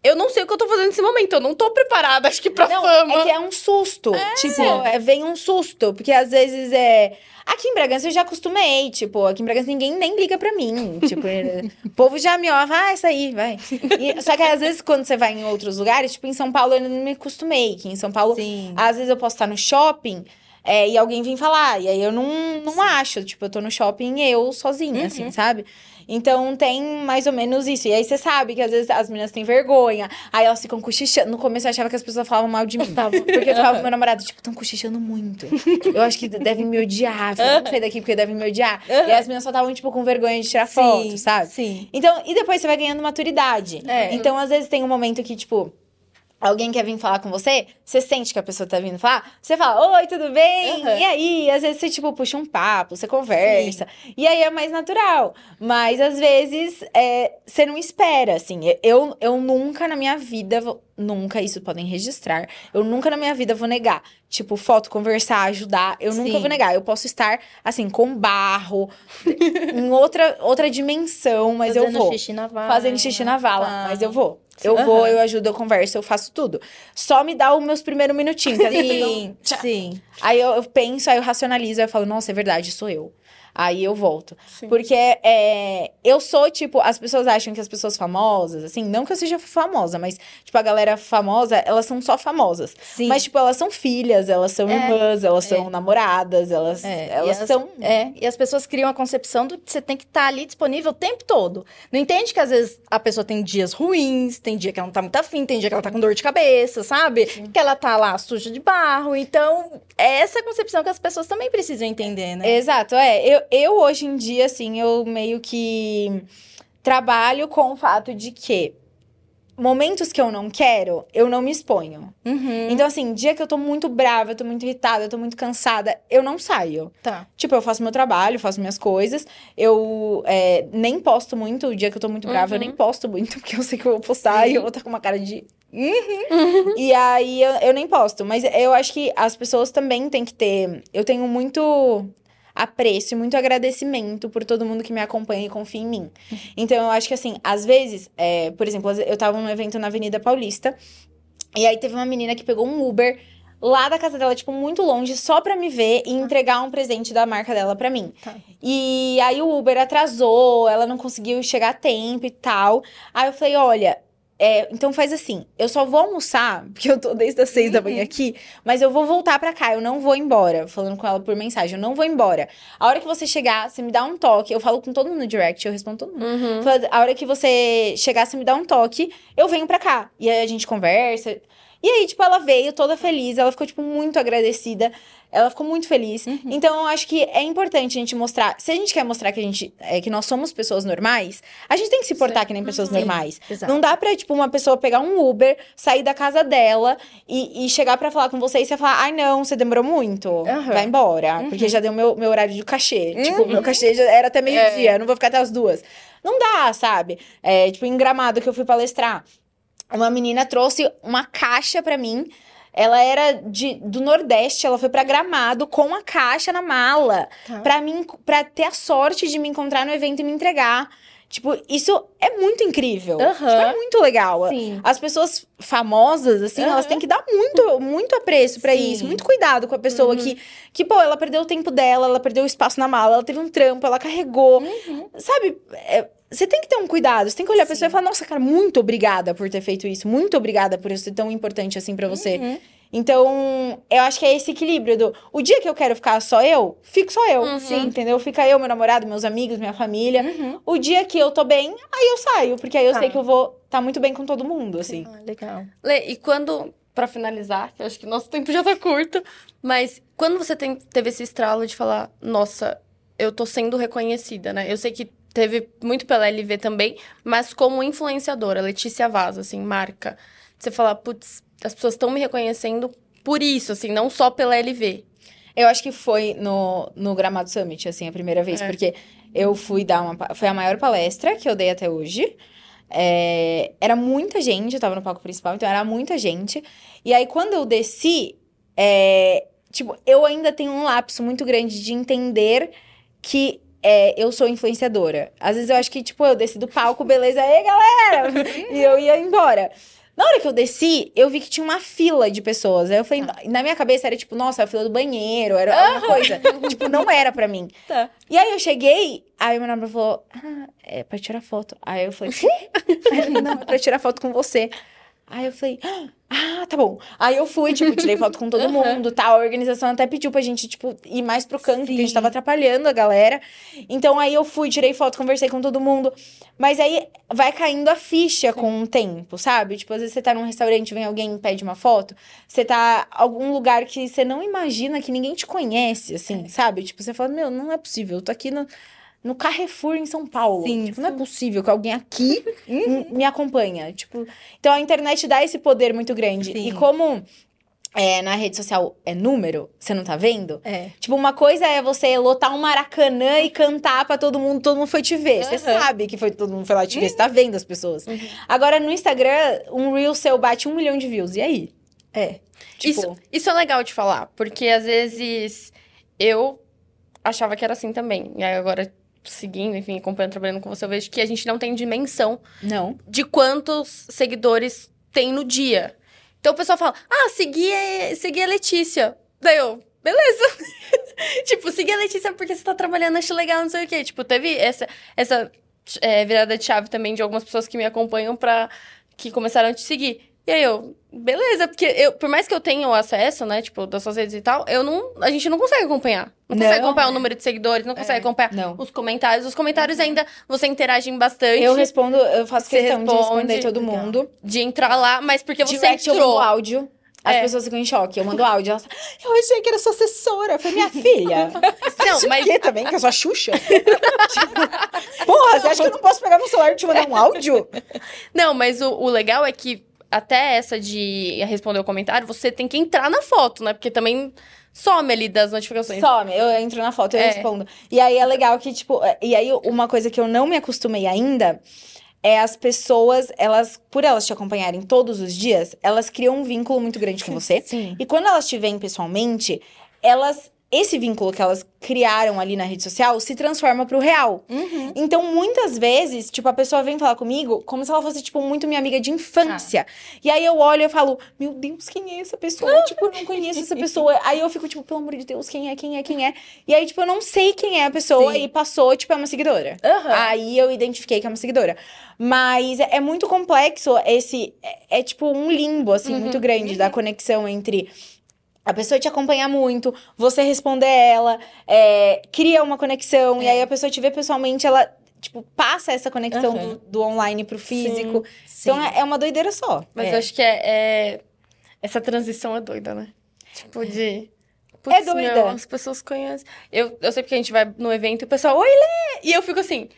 Eu não sei o que eu tô fazendo nesse momento, eu não tô preparada, acho que pra Não, fama. é que é um susto. tipo, é, vem um susto. Porque às vezes é. Aqui em Bragança eu já acostumei. Tipo, aqui em Bragança ninguém nem liga pra mim. Tipo, é- o povo já me olha, ah, isso aí, vai. E- só que às vezes quando você vai em outros lugares, tipo, em São Paulo eu não me acostumei. Que em São Paulo, Sim. às vezes eu posso estar no shopping. é, e alguém vem falar, e aí eu não, não acho, tipo, eu tô no shopping eu sozinha, assim, sabe? Então tem mais ou menos isso. E aí você sabe que às vezes as meninas têm vergonha, aí elas ficam cochichando. No começo eu achava que as pessoas falavam mal de mim. Porque eu falava pro meu namorado, tipo, estão cochichando muito. Eu acho que devem me odiar. Eu não sair daqui porque devem me odiar. E as meninas só estavam, tipo, com vergonha de tirar foto, sabe? Sim. Então, e depois você vai ganhando maturidade. É. Então, às vezes tem um momento que, tipo, alguém quer vir falar com você, você sente que a pessoa tá vindo falar, você fala, oi, tudo bem? Aham. E aí, às vezes você, tipo, puxa um papo, você conversa. E aí é mais natural. Mas, às vezes, é, você não espera, assim. Eu, eu nunca na minha vida, vou, nunca, isso podem registrar, eu nunca na minha vida vou negar. Tipo, foto, conversar, ajudar, eu nunca Sim. vou negar. Eu posso estar, assim, com barro, em outra, outra dimensão, mas eu Fazendo vou. xixi na vala. Fazendo xixi na vala, Tá. mas eu vou. Eu vou, eu ajudo, eu converso, eu faço tudo. Só me dá os meus primeiros minutinhos. eu Sim, sim. Aí eu, eu penso, aí eu racionalizo, aí eu falo, nossa, é verdade, sou eu. Aí eu volto. Sim. Porque é, eu sou, tipo, as pessoas acham que as pessoas famosas, assim, não que eu seja famosa, mas, tipo, a galera famosa, elas são só famosas. Sim. Mas, tipo, elas são filhas, elas são É, irmãs, elas são namoradas, elas, É, elas e as, são. É, e as pessoas criam a concepção do que você tem que estar ali disponível o tempo todo. Não entende que às vezes a pessoa tem dias ruins, tem dia que ela não tá muito afim, tem dia que ela tá com dor de cabeça, sabe? Que ela tá lá suja de barro. Então, é essa concepção que as pessoas também precisam entender, né? Exato, é. Eu, eu hoje em dia, assim, eu meio que trabalho com o fato de que momentos que eu não quero, eu não me exponho. Uhum. Então, assim, dia que eu tô muito brava, eu tô muito irritada, eu tô muito cansada, eu não saio. Tá. Tipo, eu faço meu trabalho, faço minhas coisas. Eu é, nem posto muito. O dia que eu tô muito brava, eu nem posto muito, porque eu sei que eu vou postar e eu vou estar com uma cara de. "Uhum". e aí eu, eu nem posto. Mas eu acho que as pessoas também têm que ter. Eu tenho muito apreço e muito agradecimento por todo mundo que me acompanha e confia em mim. Então, eu acho que, assim, às vezes, é, por exemplo, eu tava num evento na Avenida Paulista, e aí teve uma menina que pegou um Uber lá da casa dela, tipo, muito longe, só pra me ver e entregar um presente da marca dela pra mim. Tá. E aí o Uber atrasou, ela não conseguiu chegar a tempo e tal. Aí eu falei, olha. É, então faz assim, eu só vou almoçar, porque eu tô desde as seis da manhã aqui, mas eu vou voltar pra cá, eu não vou embora. Falando com ela por mensagem, eu não vou embora. A hora que você chegar, você me dá um toque, eu falo com todo mundo no direct, eu respondo todo mundo. Uhum. A hora que você chegar, você me dá um toque, eu venho pra cá. E aí a gente conversa. E aí, tipo, ela veio toda feliz, ela ficou, tipo, muito agradecida. Ela ficou muito feliz. Então, eu acho que é importante a gente mostrar. Se a gente quer mostrar que a gente é, que nós somos pessoas normais, a gente tem que se portar que nem pessoas Sim, normais. exato. Não dá pra, tipo, uma pessoa pegar um Uber, sair da casa dela e, e chegar pra falar com você e você falar: ai, não, você demorou muito. Aham. Vai embora. Porque já deu meu, meu horário de cachê. Tipo, meu cachê já era até meio-dia, eu não vou ficar até as duas. Não dá, sabe? É, tipo, em gramado que eu fui palestrar, uma menina trouxe uma caixa pra mim. Ela era de, do Nordeste, ela foi pra Gramado com a caixa na mala. Tá. Pra, mim, pra ter a sorte de me encontrar no evento e me entregar. Tipo, isso é muito incrível. Aham. Tipo, é muito legal. Sim. As pessoas famosas, assim, elas Aham. têm que dar muito, muito apreço. Uhum. isso. Muito cuidado com a pessoa que, que, pô, ela perdeu o tempo dela, ela perdeu o espaço na mala, ela teve um trampo, ela carregou. Uhum. Sabe? é, você tem que ter um cuidado, você tem que olhar a pessoa Sim. e falar, nossa, cara, muito obrigada por ter feito isso, muito obrigada por isso ser tão importante assim pra você. Uhum. Então, eu acho que é esse equilíbrio do o dia que eu quero ficar só eu, fico só eu. Uhum. Sim, entendeu? Fica eu, meu namorado, meus amigos, minha família. Uhum. O dia que eu tô bem, aí eu saio, porque aí eu Tá. sei que eu vou estar muito bem com todo mundo, assim. Ah, legal. Lê, e quando, pra finalizar, que eu acho que nosso tempo já tá curto, mas quando você tem- teve esse estralo de falar, nossa, eu tô sendo reconhecida, né? Eu sei que teve muito pela LV também, mas como influenciadora, Letícia Vaz, assim, marca. Você fala, putz, as pessoas estão me reconhecendo por isso, assim, não só pela LV. Eu acho que foi no, no Gramado Summit, assim, a primeira vez, É. porque eu fui dar uma. Foi a maior palestra que eu dei até hoje. É, era muita gente, eu tava no palco principal, então era muita gente. E aí, quando eu desci, é, tipo, eu ainda tenho um lapso muito grande de entender que é, eu sou influenciadora. Às vezes eu acho que, tipo, eu desci do palco, beleza, aí, galera! e eu ia embora. Na hora que eu desci, eu vi que tinha uma fila de pessoas. Aí eu falei, na minha cabeça era tipo, nossa, a fila do banheiro, era alguma coisa. tipo, não era pra mim. Tá. E aí eu cheguei, aí meu namorado falou, ah, é pra tirar foto. Aí eu falei, quê? Não, é pra tirar foto com você. Aí eu falei, ah, tá bom. Aí eu fui, tipo, tirei foto com todo mundo, tal. A organização até pediu pra gente, tipo, ir mais pro canto, porque a gente Sim. tava atrapalhando a galera. Então aí eu fui, tirei foto, conversei com todo mundo. Mas aí vai caindo a ficha com o tempo, sabe? Tipo, às vezes você tá num restaurante, vem alguém e pede uma foto. Você tá em algum lugar que você não imagina que ninguém te conhece, assim, sabe? Tipo, você fala, meu, não é possível. Eu tô aqui no, no Carrefour em São Paulo. Sim, tipo, não é possível que alguém aqui m- me acompanha. Tipo, então a internet dá esse poder muito grande. Sim. E como é, na rede social é número, você não tá vendo? É. Tipo, uma coisa é você lotar um maracanã e cantar pra todo mundo, todo mundo foi te ver. Você Aham. sabe que foi todo mundo foi lá te ver, você tá vendo as pessoas. Uhum. Agora, no Instagram, um Reel seu bate um milhão de views. E aí? É. Tipo, Isso, isso é legal de falar, porque às vezes eu achava que era assim também. E aí agora, seguindo, enfim, acompanhando, trabalhando com você, eu vejo que a gente não tem dimensão não. de quantos seguidores tem no dia. Então o pessoal fala, ah, segui, a- segui a Letícia. Daí eu, beleza. tipo, segui a Letícia porque você tá trabalhando, acho legal, não sei o quê. Tipo, teve essa, essa é, virada de chave também de algumas pessoas que me acompanham pra... que começaram a te seguir. E aí eu, beleza, porque eu, por mais que eu tenha o acesso, né, tipo, das suas redes e tal, eu não, a gente não consegue acompanhar. Não, consegue Não. acompanhar o número de seguidores, não consegue acompanhar Não. os comentários. Os comentários ainda, você interagem bastante. Eu respondo, eu faço questão de responder responde, todo mundo. de entrar lá, mas porque você Direct entrou. mando áudio. As É. pessoas ficam em choque. Eu mando áudio. Elas eu achei que era sua assessora. Falei, minha filha. Não, Isso mas o quê também? Que é sua Xuxa? Tipo, Porra, você acha que eu não posso pegar meu celular e te mandar um áudio? não, mas o, o legal é que até essa de responder o comentário, você tem que entrar na foto, né? Porque também some ali das notificações. Some, eu entro na foto e eu É. respondo. E aí é legal que, tipo, é- e aí uma coisa que eu não me acostumei ainda é as pessoas, elas, por elas te acompanharem todos os dias, elas criam um vínculo muito grande com você. Sim. E quando elas te veem pessoalmente, elas. Esse vínculo que elas criaram ali na rede social se transforma pro real. Uhum. Então, muitas vezes, tipo, a pessoa vem falar comigo como se ela fosse, tipo, muito minha amiga de infância. E aí eu olho e eu falo, meu Deus, quem é essa pessoa? tipo, eu não conheço essa pessoa. Aí eu fico, tipo, pelo amor de Deus, quem é, quem é, quem é? E aí, tipo, eu não sei quem é a pessoa Sim. e passou, tipo, é uma seguidora. Aham. Aí eu identifiquei que é uma seguidora. Mas é, é muito complexo esse. É, é tipo um limbo, assim, Uhum, muito grande da conexão entre. A pessoa te acompanhar muito, você responder ela, é, cria uma conexão, e aí a pessoa te vê pessoalmente, ela, tipo, passa essa conexão Aham. do, do online pro físico. Sim. Então é, é uma doideira só. Mas É. eu acho que é, é- Essa transição é doida, né? Tipo, de. É doida. meu, as pessoas conhecem. Eu, eu sei porque a gente vai no evento e o pessoal, oi, Lê! E eu fico assim.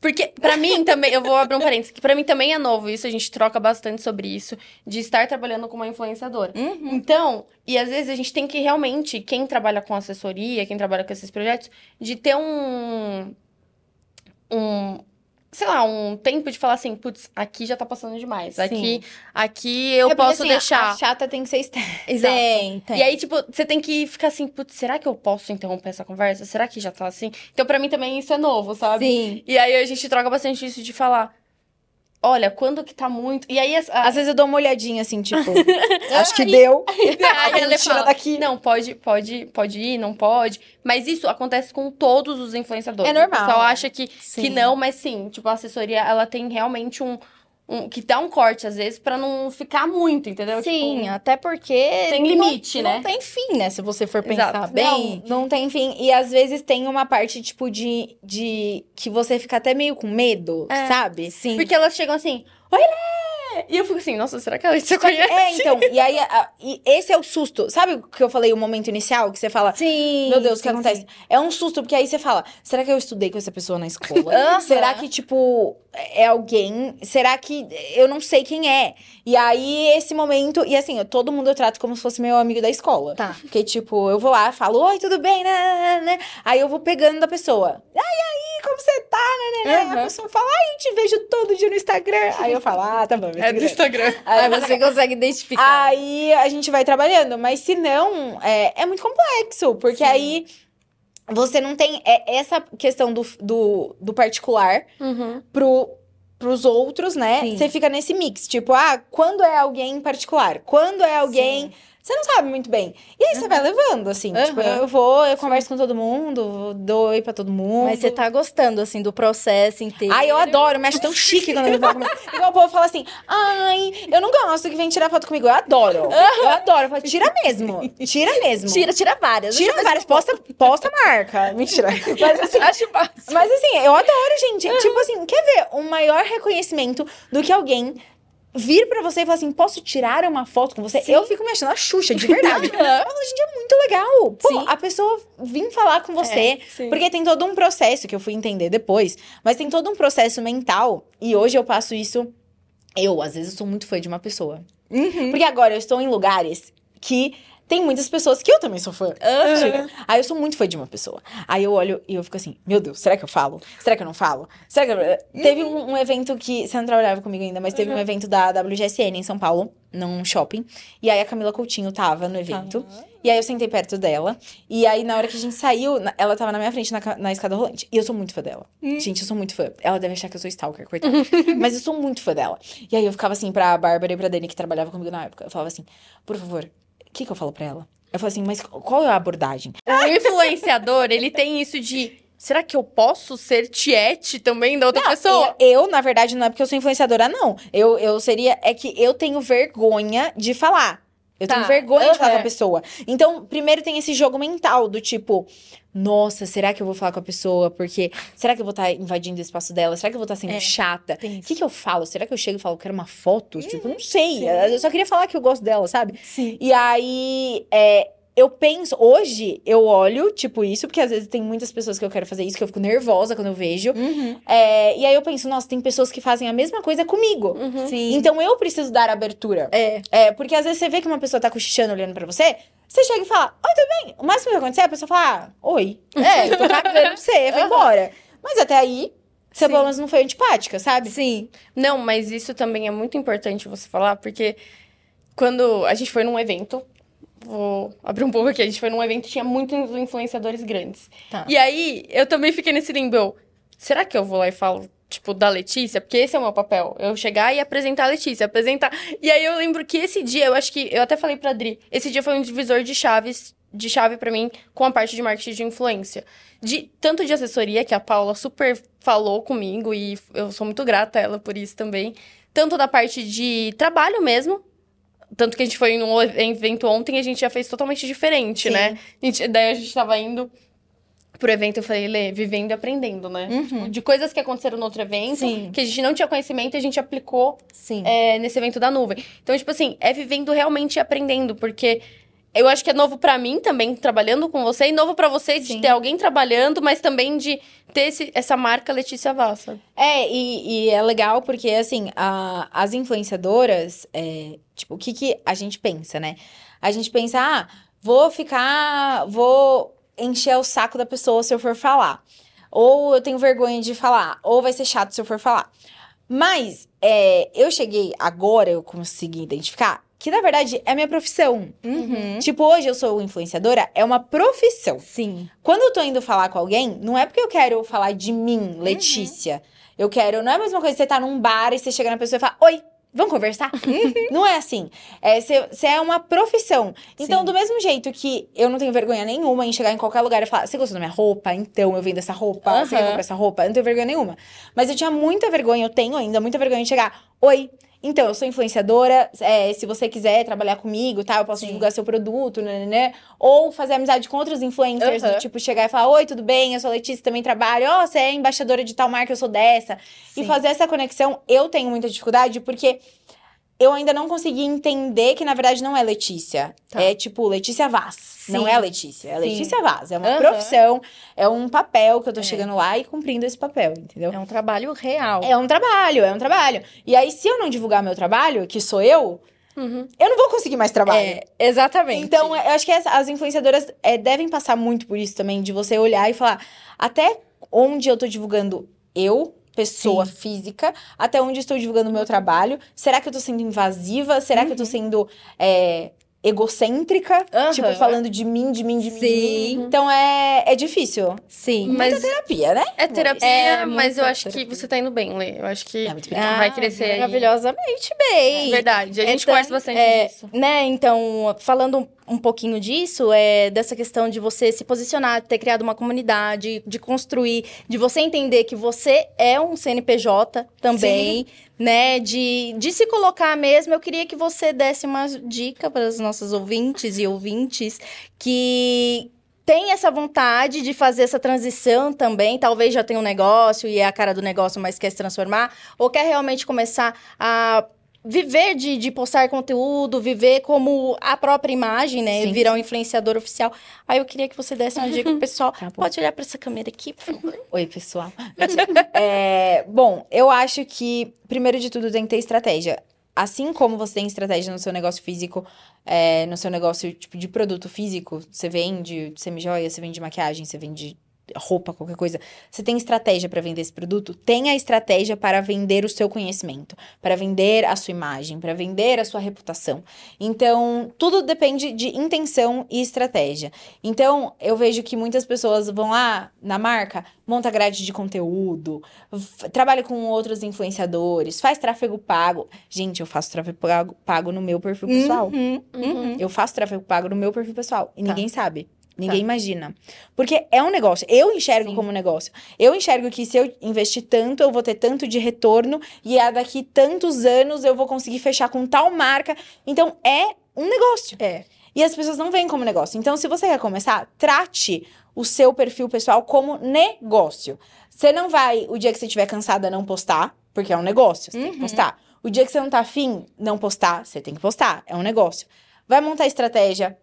Porque, pra mim também, eu vou abrir um parênteses, que pra mim também é novo isso, a gente troca bastante sobre isso, de estar trabalhando como uma influenciadora. Uhum. Então, e às vezes a gente tem que realmente, quem trabalha com assessoria, quem trabalha com esses projetos, de ter um. Um. Sei lá, um tempo de falar assim, putz, aqui já tá passando demais. Sim. Aqui, aqui eu É porque, posso assim, deixar. A chata tem que ser externa. Exato. Tem, tem. E aí, tipo, você tem que ficar assim, putz, será que eu posso interromper essa conversa? Será que já tá assim? Então, pra mim também isso é novo, sabe? Sim. E aí a gente troca bastante isso de falar. Olha, quando que tá muito. E aí, a- Às vezes eu dou uma olhadinha assim, tipo, acho que deu. Aí ela fala, daqui. Não, pode, pode, pode ir, não pode. Mas isso acontece com todos os influenciadores. É normal. O pessoal acha que, Sim. que não, mas sim. Tipo, a assessoria, ela tem realmente um... um- que dá um corte, às vezes, pra não ficar muito, entendeu? Sim, Tipo, até porque. Tem não- limite, não, né? tem fim, né? Se você for pensar Exato. bem. Não, não tem fim. E às vezes tem uma parte, tipo, de, de que você fica até meio com medo, É. sabe? Sim. Porque elas chegam assim, oi, E eu fico assim, nossa, será que a Letícia conhece? É, então, e aí, a- e esse é o susto. Sabe o que eu falei, o momento inicial, que você fala, Sim. Meu Deus, o sim, que acontece? sim. É um susto, porque aí você fala: será que eu estudei com essa pessoa na escola? Aham. Será que, tipo, é alguém? Será que eu não sei quem é? E aí, esse momento. E assim, eu- todo mundo eu trato como se fosse meu amigo da escola. Tá. Porque, tipo, eu vou lá, falo: oi, tudo bem? Né, né, né? Aí eu vou pegando da pessoa: ai, aí, como você tá? Né, né, né? Aham. A pessoa fala: ai, te vejo todo dia no Instagram. Aí eu falo: ah, tá bom. É do Instagram. Aí você consegue identificar. Aí a gente vai trabalhando, mas se não, é, é muito complexo, porque Sim. aí você não tem é, essa questão do, do, do particular Uhum. pro, pros outros, né? Sim. Você fica nesse mix, tipo, ah, quando é alguém particular? Quando é alguém. Você não sabe muito bem. E aí você vai levando, assim. Uhum. Tipo, eu vou, eu converso com todo mundo, dou oi pra todo mundo. Mas você tá gostando, assim, do processo inteiro. Ai, eu adoro, me acho tão chique quando fala comigo. Igual o povo fala assim, ai, eu não gosto que vem tirar foto comigo. Eu adoro. Eu adoro. Eu falo, tira mesmo. Tira mesmo. Tira, tira várias. Tira várias, posta, posta marca. Mentira. Mas assim, Acho fácil. mas assim, eu adoro, gente. Tipo assim, quer ver um maior reconhecimento do que alguém vir pra você e falar assim, posso tirar uma foto com você? Eu fico me achando a Xuxa, de verdade. Eu falo, gente, é muito legal. Pô, Sim. a pessoa vir falar com você. sim. Porque tem todo um processo que eu fui entender depois. Mas tem todo um processo mental. E hoje eu passo isso. Eu, às vezes, sou muito fã de uma pessoa. Uhum. Porque agora eu estou em lugares que tem muitas pessoas que eu também sou fã. Tipo, Aí eu sou muito fã de uma pessoa. Aí eu olho e eu fico assim, meu Deus, será que eu falo? Será que eu não falo? Será que eu... Teve um, um evento que. Você não trabalhava comigo ainda, mas teve um evento da WGSN em São Paulo, num shopping. E aí a Camila Coutinho tava no evento. E aí eu sentei perto dela. E aí, na hora que a gente saiu, ela tava na minha frente na, na escada rolante. E eu sou muito fã dela. Gente, eu sou muito fã. Ela deve achar que eu sou stalker, coitada. Mas eu sou muito fã dela. E aí eu ficava assim pra Bárbara e pra Dani, que trabalhava comigo na época. Eu falava assim, por favor, o que, que eu falo pra ela? Eu falava assim, mas qual é a abordagem? O influenciador, ele tem isso de. Será que eu posso ser tiete também da outra pessoa? Eu, eu, na verdade, não é porque eu sou influenciadora, não. Eu, eu seria. É que eu tenho vergonha de falar. Eu Tá. tenho vergonha de falar com a pessoa. Então, primeiro tem esse jogo mental do tipo. Nossa, será que eu vou falar com a pessoa? Porque será que eu vou estar invadindo o espaço dela? Será que eu vou estar sendo É, chata? O que, que eu falo? Será que eu chego e falo que quero uma foto? tipo, não sei. Eu só queria falar que eu gosto dela, sabe? Sim. E aí, é, eu penso, hoje eu olho, tipo, isso, porque às vezes tem muitas pessoas que eu quero fazer isso, que eu fico nervosa quando eu vejo. Uhum. É, e aí eu penso, nossa, tem pessoas que fazem a mesma coisa comigo. Uhum. Sim. Então eu preciso dar abertura. É. É, porque às vezes você vê que uma pessoa tá cochichando olhando pra você, você chega e fala, oi, tudo bem? O máximo que vai acontecer é a pessoa falar, ah, oi. É, eu tô cagando pra você, vai Aham. embora. Mas até aí, você Sim. pelo menos não foi antipática, sabe? Sim. Não, mas isso também é muito importante você falar, porque quando a gente foi num evento, vou abrir um pouco aqui, a gente foi num evento e tinha muitos influenciadores grandes. Tá. E aí, eu também fiquei nesse limbo, será que eu vou lá e falo, tipo, da Letícia? Porque esse é o meu papel, eu chegar e apresentar a Letícia, apresentar... E aí eu lembro que esse dia, eu acho que, eu até falei pra Adri, esse dia foi um divisor de chaves, de chave pra mim, com a parte de marketing de influência. De, tanto de assessoria, que a Paula super falou comigo, e eu sou muito grata a ela por isso também, tanto da parte de trabalho mesmo, tanto que a gente foi num evento ontem e a gente já fez totalmente diferente, Sim. né? A gente- daí a gente tava indo pro evento, eu falei, Lê, vivendo e aprendendo, né? Uhum. Tipo, de coisas que aconteceram no outro evento, Sim. que a gente não tinha conhecimento e a gente aplicou Sim. é, nesse evento da nuvem. Então, tipo assim, é vivendo realmente e aprendendo, porque eu acho que é novo pra mim também, trabalhando com você, e novo pra você de Sim. ter alguém trabalhando, mas também de ter esse- essa marca Letícia Vassa. É, e, e é legal porque, assim, a- as influenciadoras, é, tipo, o que, que a gente pensa, né? A gente pensa, ah, vou ficar, vou encher o saco da pessoa se eu for falar. Ou eu tenho vergonha de falar, ou vai ser chato se eu for falar. Mas, é, eu cheguei agora, eu consegui identificar que, na verdade, é minha profissão. Uhum. Tipo, hoje eu sou influenciadora, é uma profissão. Sim. Quando eu tô indo falar com alguém, não é porque eu quero falar de mim, Letícia. Eu quero. Não é a mesma coisa que você tá num bar e você chega na pessoa e fala: Oi, vamos conversar? não é assim. É, você, você é uma profissão. Então, Sim. do mesmo jeito que eu não tenho vergonha nenhuma em chegar em qualquer lugar e falar: Você gostou da minha roupa? Então eu vendo essa roupa. Você quer comprar essa roupa? Eu não tenho vergonha nenhuma. Mas eu tinha muita vergonha, eu tenho ainda muita vergonha de chegar: Oi. Então, eu sou influenciadora, é, se você quiser trabalhar comigo, tá? Eu posso Sim. divulgar seu produto, né, né, né? Ou fazer amizade com outros influencers, Aham. do tipo, chegar e falar, oi, tudo bem? Eu sou a Letícia, também trabalho. Ó, você é embaixadora de tal marca, eu sou dessa. E Sim. fazer essa conexão, eu tenho muita dificuldade, porque eu ainda não consegui entender que, na verdade, não é Letícia. Tá. É tipo Letícia Vaz. Não Sim. é a Letícia, é Sim. Letícia Vaz. É uma Aham. profissão, é um papel que eu tô É. chegando lá e cumprindo esse papel, entendeu? É um trabalho real. É um trabalho, é um trabalho. E aí, se eu não divulgar meu trabalho, que sou eu, Uhum. eu não vou conseguir mais trabalho. É, exatamente. Então, eu acho que essa- as influenciadoras é, devem passar muito por isso também, de você olhar e falar até onde eu tô divulgando eu, pessoa Sim. física, até onde estou divulgando o meu trabalho. Será que eu tô sendo invasiva? Será que eu tô sendo é, egocêntrica? Aham. Tipo, falando de mim, de mim, de mim. Sim. Então é, é difícil. Sim. Mas Terapia, né? é terapia, É, mas eu acho que terapia. você tá indo bem, Lê. Eu acho que É Ah, vai crescer aí. Maravilhosamente bem. Verdade. A gente Então, conversa bastante é, disso. Né, então, falando um, pouquinho disso, é dessa questão de você se posicionar, de ter criado uma comunidade, de construir, de você entender que você é um CNPJ também, né, de, de se colocar mesmo. Eu queria que você desse uma dica para os nossos ouvintes e ouvintes que tem essa vontade de fazer essa transição também, talvez já tenha um negócio e é a cara do negócio, mas quer se transformar, ou quer realmente começar a viver de, de postar conteúdo, viver como a própria imagem, né? Sim. Virar um influenciador oficial. Aí eu queria que você desse uma dica pro pessoal. Tá. Pode olhar para essa câmera aqui, por favor. Oi, pessoal. É, bom, eu acho que, primeiro de tudo, tem que ter estratégia. Assim como você tem estratégia no seu negócio físico, é, no seu negócio tipo, de produto físico, você vende semijoia, você vende maquiagem, você vende roupa, qualquer coisa. Você tem estratégia para vender esse produto? Tenha estratégia para vender o seu conhecimento, para vender a sua imagem, para vender a sua reputação. Então, tudo depende de intenção e estratégia. Então, eu vejo que muitas pessoas vão lá na marca, monta grade de conteúdo, trabalha com outros influenciadores, faz tráfego pago. Gente, eu faço tráfego pago, pago no meu perfil pessoal. Uhum, uhum. Eu faço tráfego pago no meu perfil pessoal. E Tá. ninguém sabe. Ninguém imagina. Porque é um negócio. Eu enxergo Sim. como negócio. Eu enxergo que se eu investir tanto, eu vou ter tanto de retorno. E a daqui tantos anos eu vou conseguir fechar com tal marca. Então é um negócio. É. E as pessoas não veem como negócio. Então, se você quer começar, trate o seu perfil pessoal como negócio. Você não vai, o dia que você estiver cansada, não postar, porque é um negócio, você tem que Uhum. postar. O dia que você não tá afim, não postar, você tem que postar, é um negócio. Vai montar estratégia,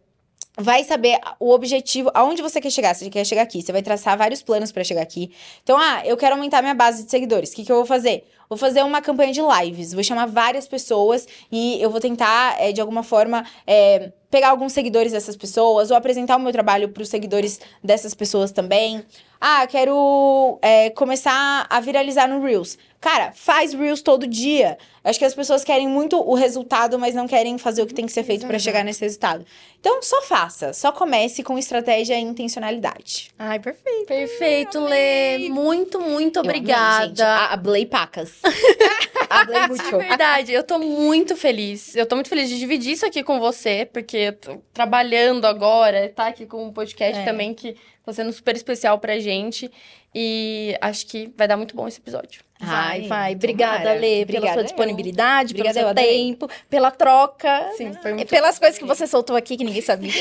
vai saber o objetivo, aonde você quer chegar. Você quer chegar aqui, você vai traçar vários planos pra chegar aqui. Então, ah, eu quero aumentar minha base de seguidores. O que, que eu vou fazer? Vou fazer uma campanha de lives, vou chamar várias pessoas e eu vou tentar, eh, de alguma forma, eh, pegar alguns seguidores dessas pessoas ou apresentar o meu trabalho para os seguidores dessas pessoas também. Ah, quero eh, começar a viralizar no Reels. Cara, faz Reels todo dia. Acho que as pessoas querem muito o resultado, mas não querem fazer o que tem que ser feito para chegar nesse resultado. Então, só faça. Só comece com estratégia e intencionalidade. Ai, perfeito. Perfeito, Lê. Muito, muito Eu amei, obrigada. gente. A- Hablei pacas. Hablei muito. verdade, eu tô muito feliz. Eu tô muito feliz de dividir isso aqui com você, porque eu tô trabalhando agora, tá aqui com um podcast É. também que tá sendo super especial pra gente. E acho que vai dar muito bom esse episódio. Vai, Ai, vai. Obrigada, tomara. Lê, pela Obrigada sua disponibilidade, pelo Obrigada, eu seu tempo, pela troca. Sim, foi E muito pelas coisas que você soltou aqui que ninguém sabia.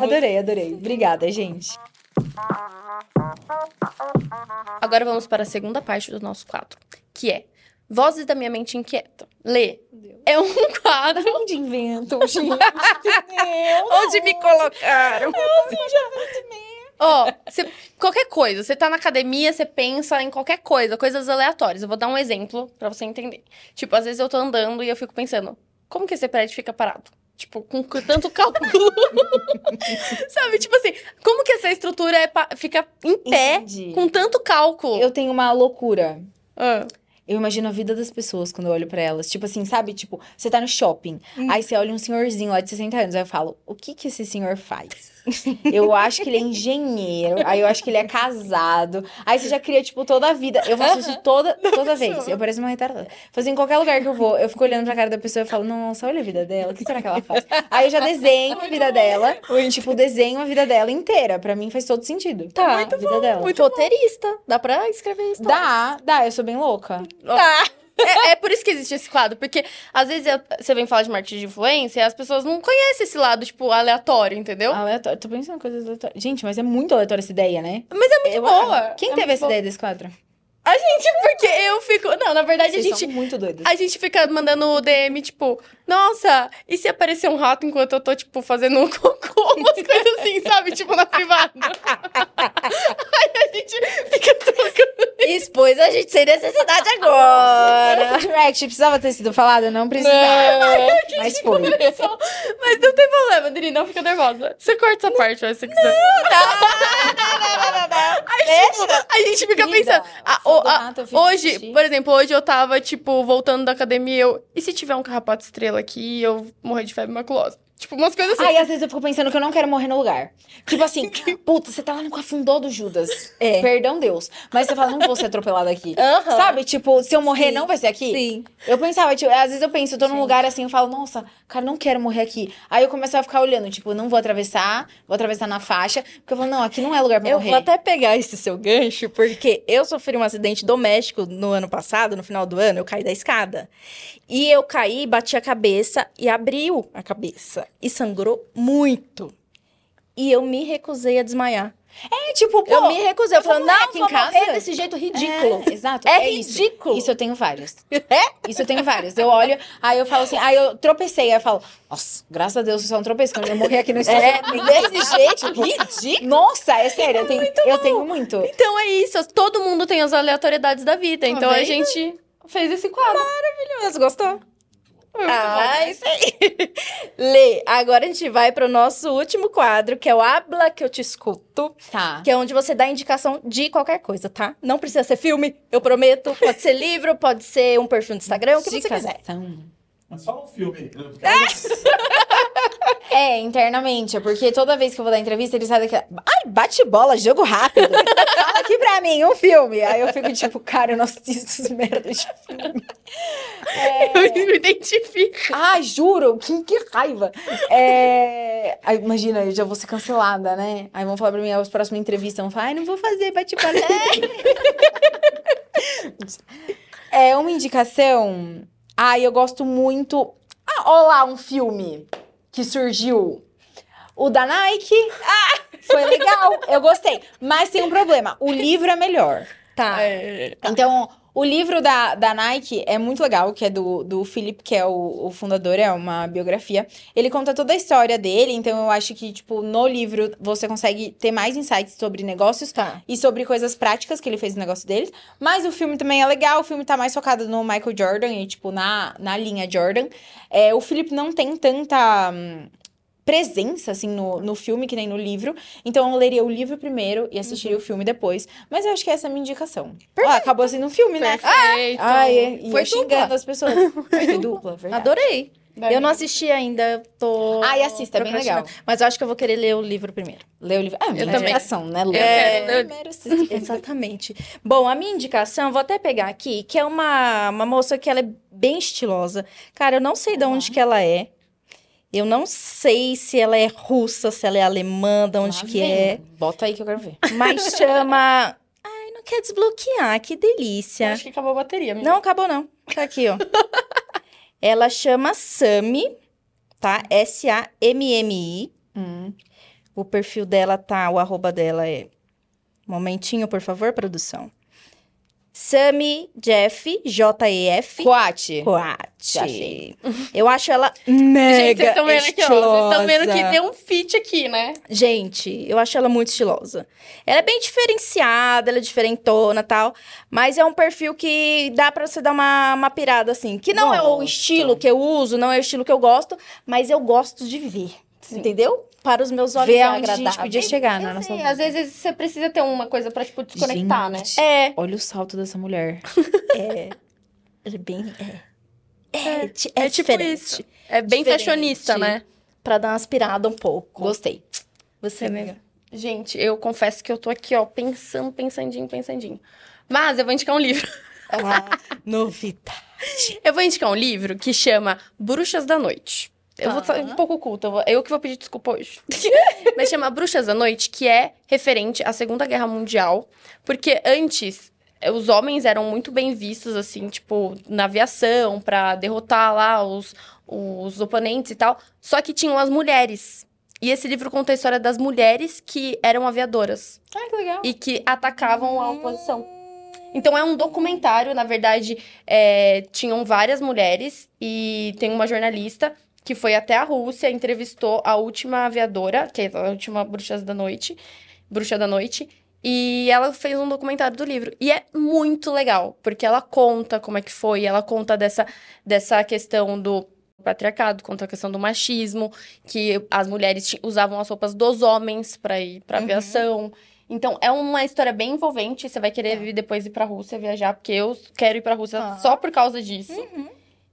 Adorei, adorei. Obrigada, gente. Agora vamos para a segunda parte do nosso quadro, que é Vozes da Minha Mente Inquieta. Lê, é um quadro Onde invento, gente? onde me colocaram. Ó, você- qualquer coisa, você tá na academia, você pensa em qualquer coisa, coisas aleatórias. Eu vou dar um exemplo pra você entender. Tipo, às vezes eu tô andando e eu fico pensando, como que esse prédio fica parado? Tipo, com tanto cálculo. Sabe? Tipo assim, como que essa estrutura é fica em pé Entendi. com tanto cálculo? Eu tenho uma loucura. Ah. Eu imagino a vida das pessoas quando eu olho pra elas. Tipo assim, sabe? Tipo, você tá no shopping. Aí você olha um senhorzinho lá de 60 anos. Aí eu falo, o que que esse senhor faz? Eu acho que ele é engenheiro. Aí eu acho que ele é casado. Aí você já cria, tipo, toda a vida. Eu faço isso toda, toda vez. Eu pareço uma retardada. Fazer em qualquer lugar que eu vou, eu fico olhando pra cara da pessoa e falo, nossa, olha a vida dela. O que será que ela faz? Aí eu já desenho a vida dela. Tipo, desenho a vida dela inteira. Pra mim faz todo sentido. Tá. a vida dela. Muito roteirista. Dá pra escrever isso. Dá, dá, eu sou bem louca. Tá. É, é por isso que existe esse quadro, porque às vezes você vem falar de marketing de influência e as pessoas não conhecem esse lado, tipo, aleatório, entendeu? Aleatório. Tô pensando em coisas aleatórias. Gente, mas é muito aleatória essa ideia, né? Mas é muito Eu- boa. Quem É teve essa boa. ideia desse quadro? A gente, porque eu fico. Não, na verdade, Vocês a gente. são muito doidas. A gente fica mandando DM, tipo, nossa, e se aparecer um rato enquanto eu tô, tipo, fazendo um cocô? Umas coisas assim, sabe? Tipo, na privada. Aí a gente fica trocando. Expôs a gente sem necessidade agora. Esse direct precisava ter sido falado? Não precisava. Mas foi. Mas não tem problema, Dri, não fica nervosa. Você corta essa parte, se você quiser. Aí, tipo, a gente fica pensando. ah, o- eu fiz hoje, xixi. por exemplo, hoje eu tava, tipo, voltando da academia, eu. E se tiver um carrapato estrela aqui e eu morrer de febre maculosa? Tipo, umas coisas assim. Aí, às vezes, eu fico pensando que eu não quero morrer no lugar. Tipo assim, puta, você tá lá no cafundó do Judas. É. Perdão, Deus. Mas você fala, não vou ser atropelada aqui. Sabe? Tipo, se eu morrer, Sim. não vai ser aqui? Sim. Eu pensava, tipo, às vezes eu penso, eu tô num lugar assim, eu falo, nossa, cara, não quero morrer aqui. Aí eu começo a ficar olhando, tipo, não vou atravessar, vou atravessar na faixa, porque eu falo, não, aqui não é lugar pra Eu morrer. vou até pegar esse seu gancho, porque eu sofri um acidente doméstico no ano passado, no final do ano, eu caí da escada. E eu caí, bati a cabeça e abriu a cabeça. E sangrou muito. E eu me recusei a desmaiar. É, tipo, pô, eu me recusei. Eu vou falei, não, vou casa? morrer desse jeito ridículo. É, exato. É isso. ridículo. Isso eu tenho vários. É? Isso eu tenho vários. Eu olho, aí eu falo assim, aí eu tropecei, aí eu falo, nossa, graças a Deus eu só não tropecei, quando eu morrer aqui no É, estacionamento. desse jeito ridículo. Nossa, é sério, eu tenho muito. Eu tenho muito. Então é isso. Todo mundo tem as aleatoriedades da vida. então a vendo? gente fez esse quadro. Maravilhoso, gostou? Muito Ah, bom. isso aí. Lê, agora a gente vai pro nosso último quadro, que é o Habla que eu te escuto. Tá. Que é onde você dá indicação de qualquer coisa, tá? Não precisa ser filme, eu prometo. Pode ser livro, pode ser um perfil no Instagram, o que você quiser. Mas fala um filme. né? Porque É, internamente, é porque toda vez que eu vou dar entrevista, eles saem daqui. Ai, bate bola, jogo rápido. Fala aqui pra mim, um filme. Aí eu fico tipo, cara, eu não assisto essas merdas de filme. Eu me identifico. Ai, juro, que, que raiva. É... Aí, imagina, eu já vou ser cancelada, né? Aí vão falar pra mim, as próximas entrevistas vão falar, ai, não vou fazer bate-bola. é uma indicação. Ai, eu gosto muito. Ah, ó lá, um filme que surgiu. O da Nike. Ah, foi legal, eu gostei. Mas tem um problema, o livro é melhor. Tá. É, Então, o livro da, da Nike é muito legal, que é do, do Philip, que é o, o fundador, é uma biografia. Ele conta toda a história dele, então eu acho que, tipo, no livro você consegue ter mais insights sobre negócios Tá. e sobre coisas práticas que ele fez no negócio deles. Mas o filme também é legal, o filme tá mais focado no Michael Jordan e, tipo, na, na linha Jordan. É, o Philip não tem tanta. hum, presença, assim, no, no filme, que nem no livro. Então, eu leria o livro primeiro e assistiria o filme depois. Mas eu acho que essa é a minha indicação. Ó, acabou sendo um filme, né? Perfeito. Ai, é, e Foi eu xingando as pessoas. Foi dupla, verdade. Adorei. Eu não assisti ainda, tô. Ai, assista, é bem legal. Mas eu acho que eu vou querer ler o livro primeiro. Lê o livro. Ah, minha também. indicação, né? Lê. quero ler. Primeiro assistir. Exatamente. Bom, a minha indicação, vou até pegar aqui, que é uma, uma moça que ela é bem estilosa. Cara, eu não sei de onde que ela é. Eu não sei se ela é russa, se ela é alemã, de onde Lá que vem. é. Bota aí que eu quero ver. Mas chama. Ai, não quer desbloquear, que Eu delícia. Acho que acabou a bateria. amiga. Não, acabou não. Tá aqui, ó. ela chama Sami, tá? S-A-M-M-I. Hum. O perfil dela tá, o arroba dela é. Momentinho, por favor, produção. Sami Jeff, J-E-F. Coate. Coate. Achei. Eu acho ela Gente, mega vocês estão vendo aqui, ó. Vocês estão vendo que tem um fit aqui, né? Gente, eu acho ela muito estilosa. Ela é bem diferenciada, ela é diferentona e tal. Mas é um perfil que dá pra você dar uma, uma pirada, assim. Que não é o Gosto. estilo que eu uso, não é o estilo que eu gosto, mas eu gosto de ver. Entendeu? Para os meus olhos Vê é aonde a gente agradável. podia chegar na Eu nossa sei, vida. às vezes você precisa ter uma coisa pra, tipo, desconectar, né? Gente, É, Olha o salto dessa mulher. é. Ele é bem. É, é, di- é, É tipo diferente. isso. É bem Diferente. fashionista, né? Pra dar uma aspirada um pouco. Gostei. Você, É mesmo. Gente, eu confesso que eu tô aqui, ó, pensando, pensandinho, pensandinho. Mas eu vou indicar um livro. Ah, novidade. Eu vou indicar um livro que chama Bruxas da Noite. Eu vou Tá. ser um pouco oculta, eu, vou- eu que vou pedir desculpa hoje. Mas chama Bruxas da Noite, que é referente à Segunda Guerra Mundial. Porque antes, eh, os homens eram muito bem vistos, assim, tipo, na aviação, pra derrotar lá os, os oponentes e tal. Só que tinham as mulheres. E esse livro conta a história das mulheres que eram aviadoras Ah, que legal. e que atacavam a oposição. Então é um documentário, na verdade, é, tinham várias mulheres e tem uma jornalista que foi até a Rússia, entrevistou a última aviadora, que é a última bruxa da noite, bruxa da noite, e ela fez um documentário do livro. E é muito legal, porque ela conta como é que foi, ela conta dessa, dessa questão do patriarcado, conta a questão do machismo, que as mulheres usavam as roupas dos homens para ir para Uhum. aviação. Então, é uma história bem envolvente. Você vai querer vir depois ir pra Rússia viajar, porque eu quero ir pra Rússia Ah. só por causa disso. Uhum.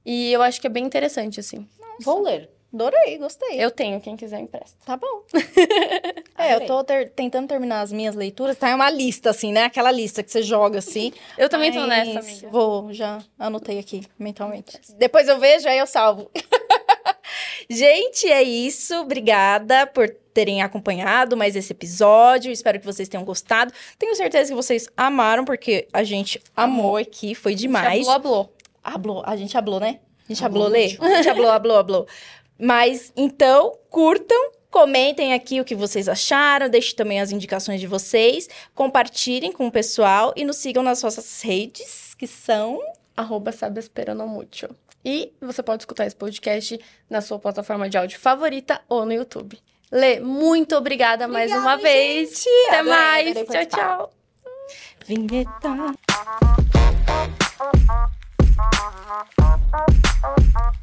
E eu acho que é bem interessante, assim. Vou ler. Adorei, gostei. Eu tenho, quem quiser empresta. Tá bom. é, eu tô ter- tentando terminar as minhas leituras. Tá em uma lista, assim, né? Aquela lista que você joga assim. Eu também tô Mas nessa, amiga. Vou, já anotei aqui mentalmente. Depois eu vejo, aí eu salvo. Gente, é isso. Obrigada por terem acompanhado mais esse episódio. Espero que vocês tenham gostado. Tenho certeza que vocês amaram, porque a gente amou aqui. Foi demais. Hablou, hablou. Hablou. A gente hablou, né? A gente Hablou Lê? A gente hablou, hablou, hablou. Mas, então, curtam, comentem aqui o que vocês acharam, deixem também as indicações de vocês, compartilhem com o pessoal e nos sigam nas nossas redes, que são... Arroba sabe. E você pode escutar esse podcast na sua plataforma de áudio favorita ou no YouTube. Lê, muito obrigada, mais uma vez. Até Adorei, mais. adorei tchau, tchau. Vinheta. Uh-uh.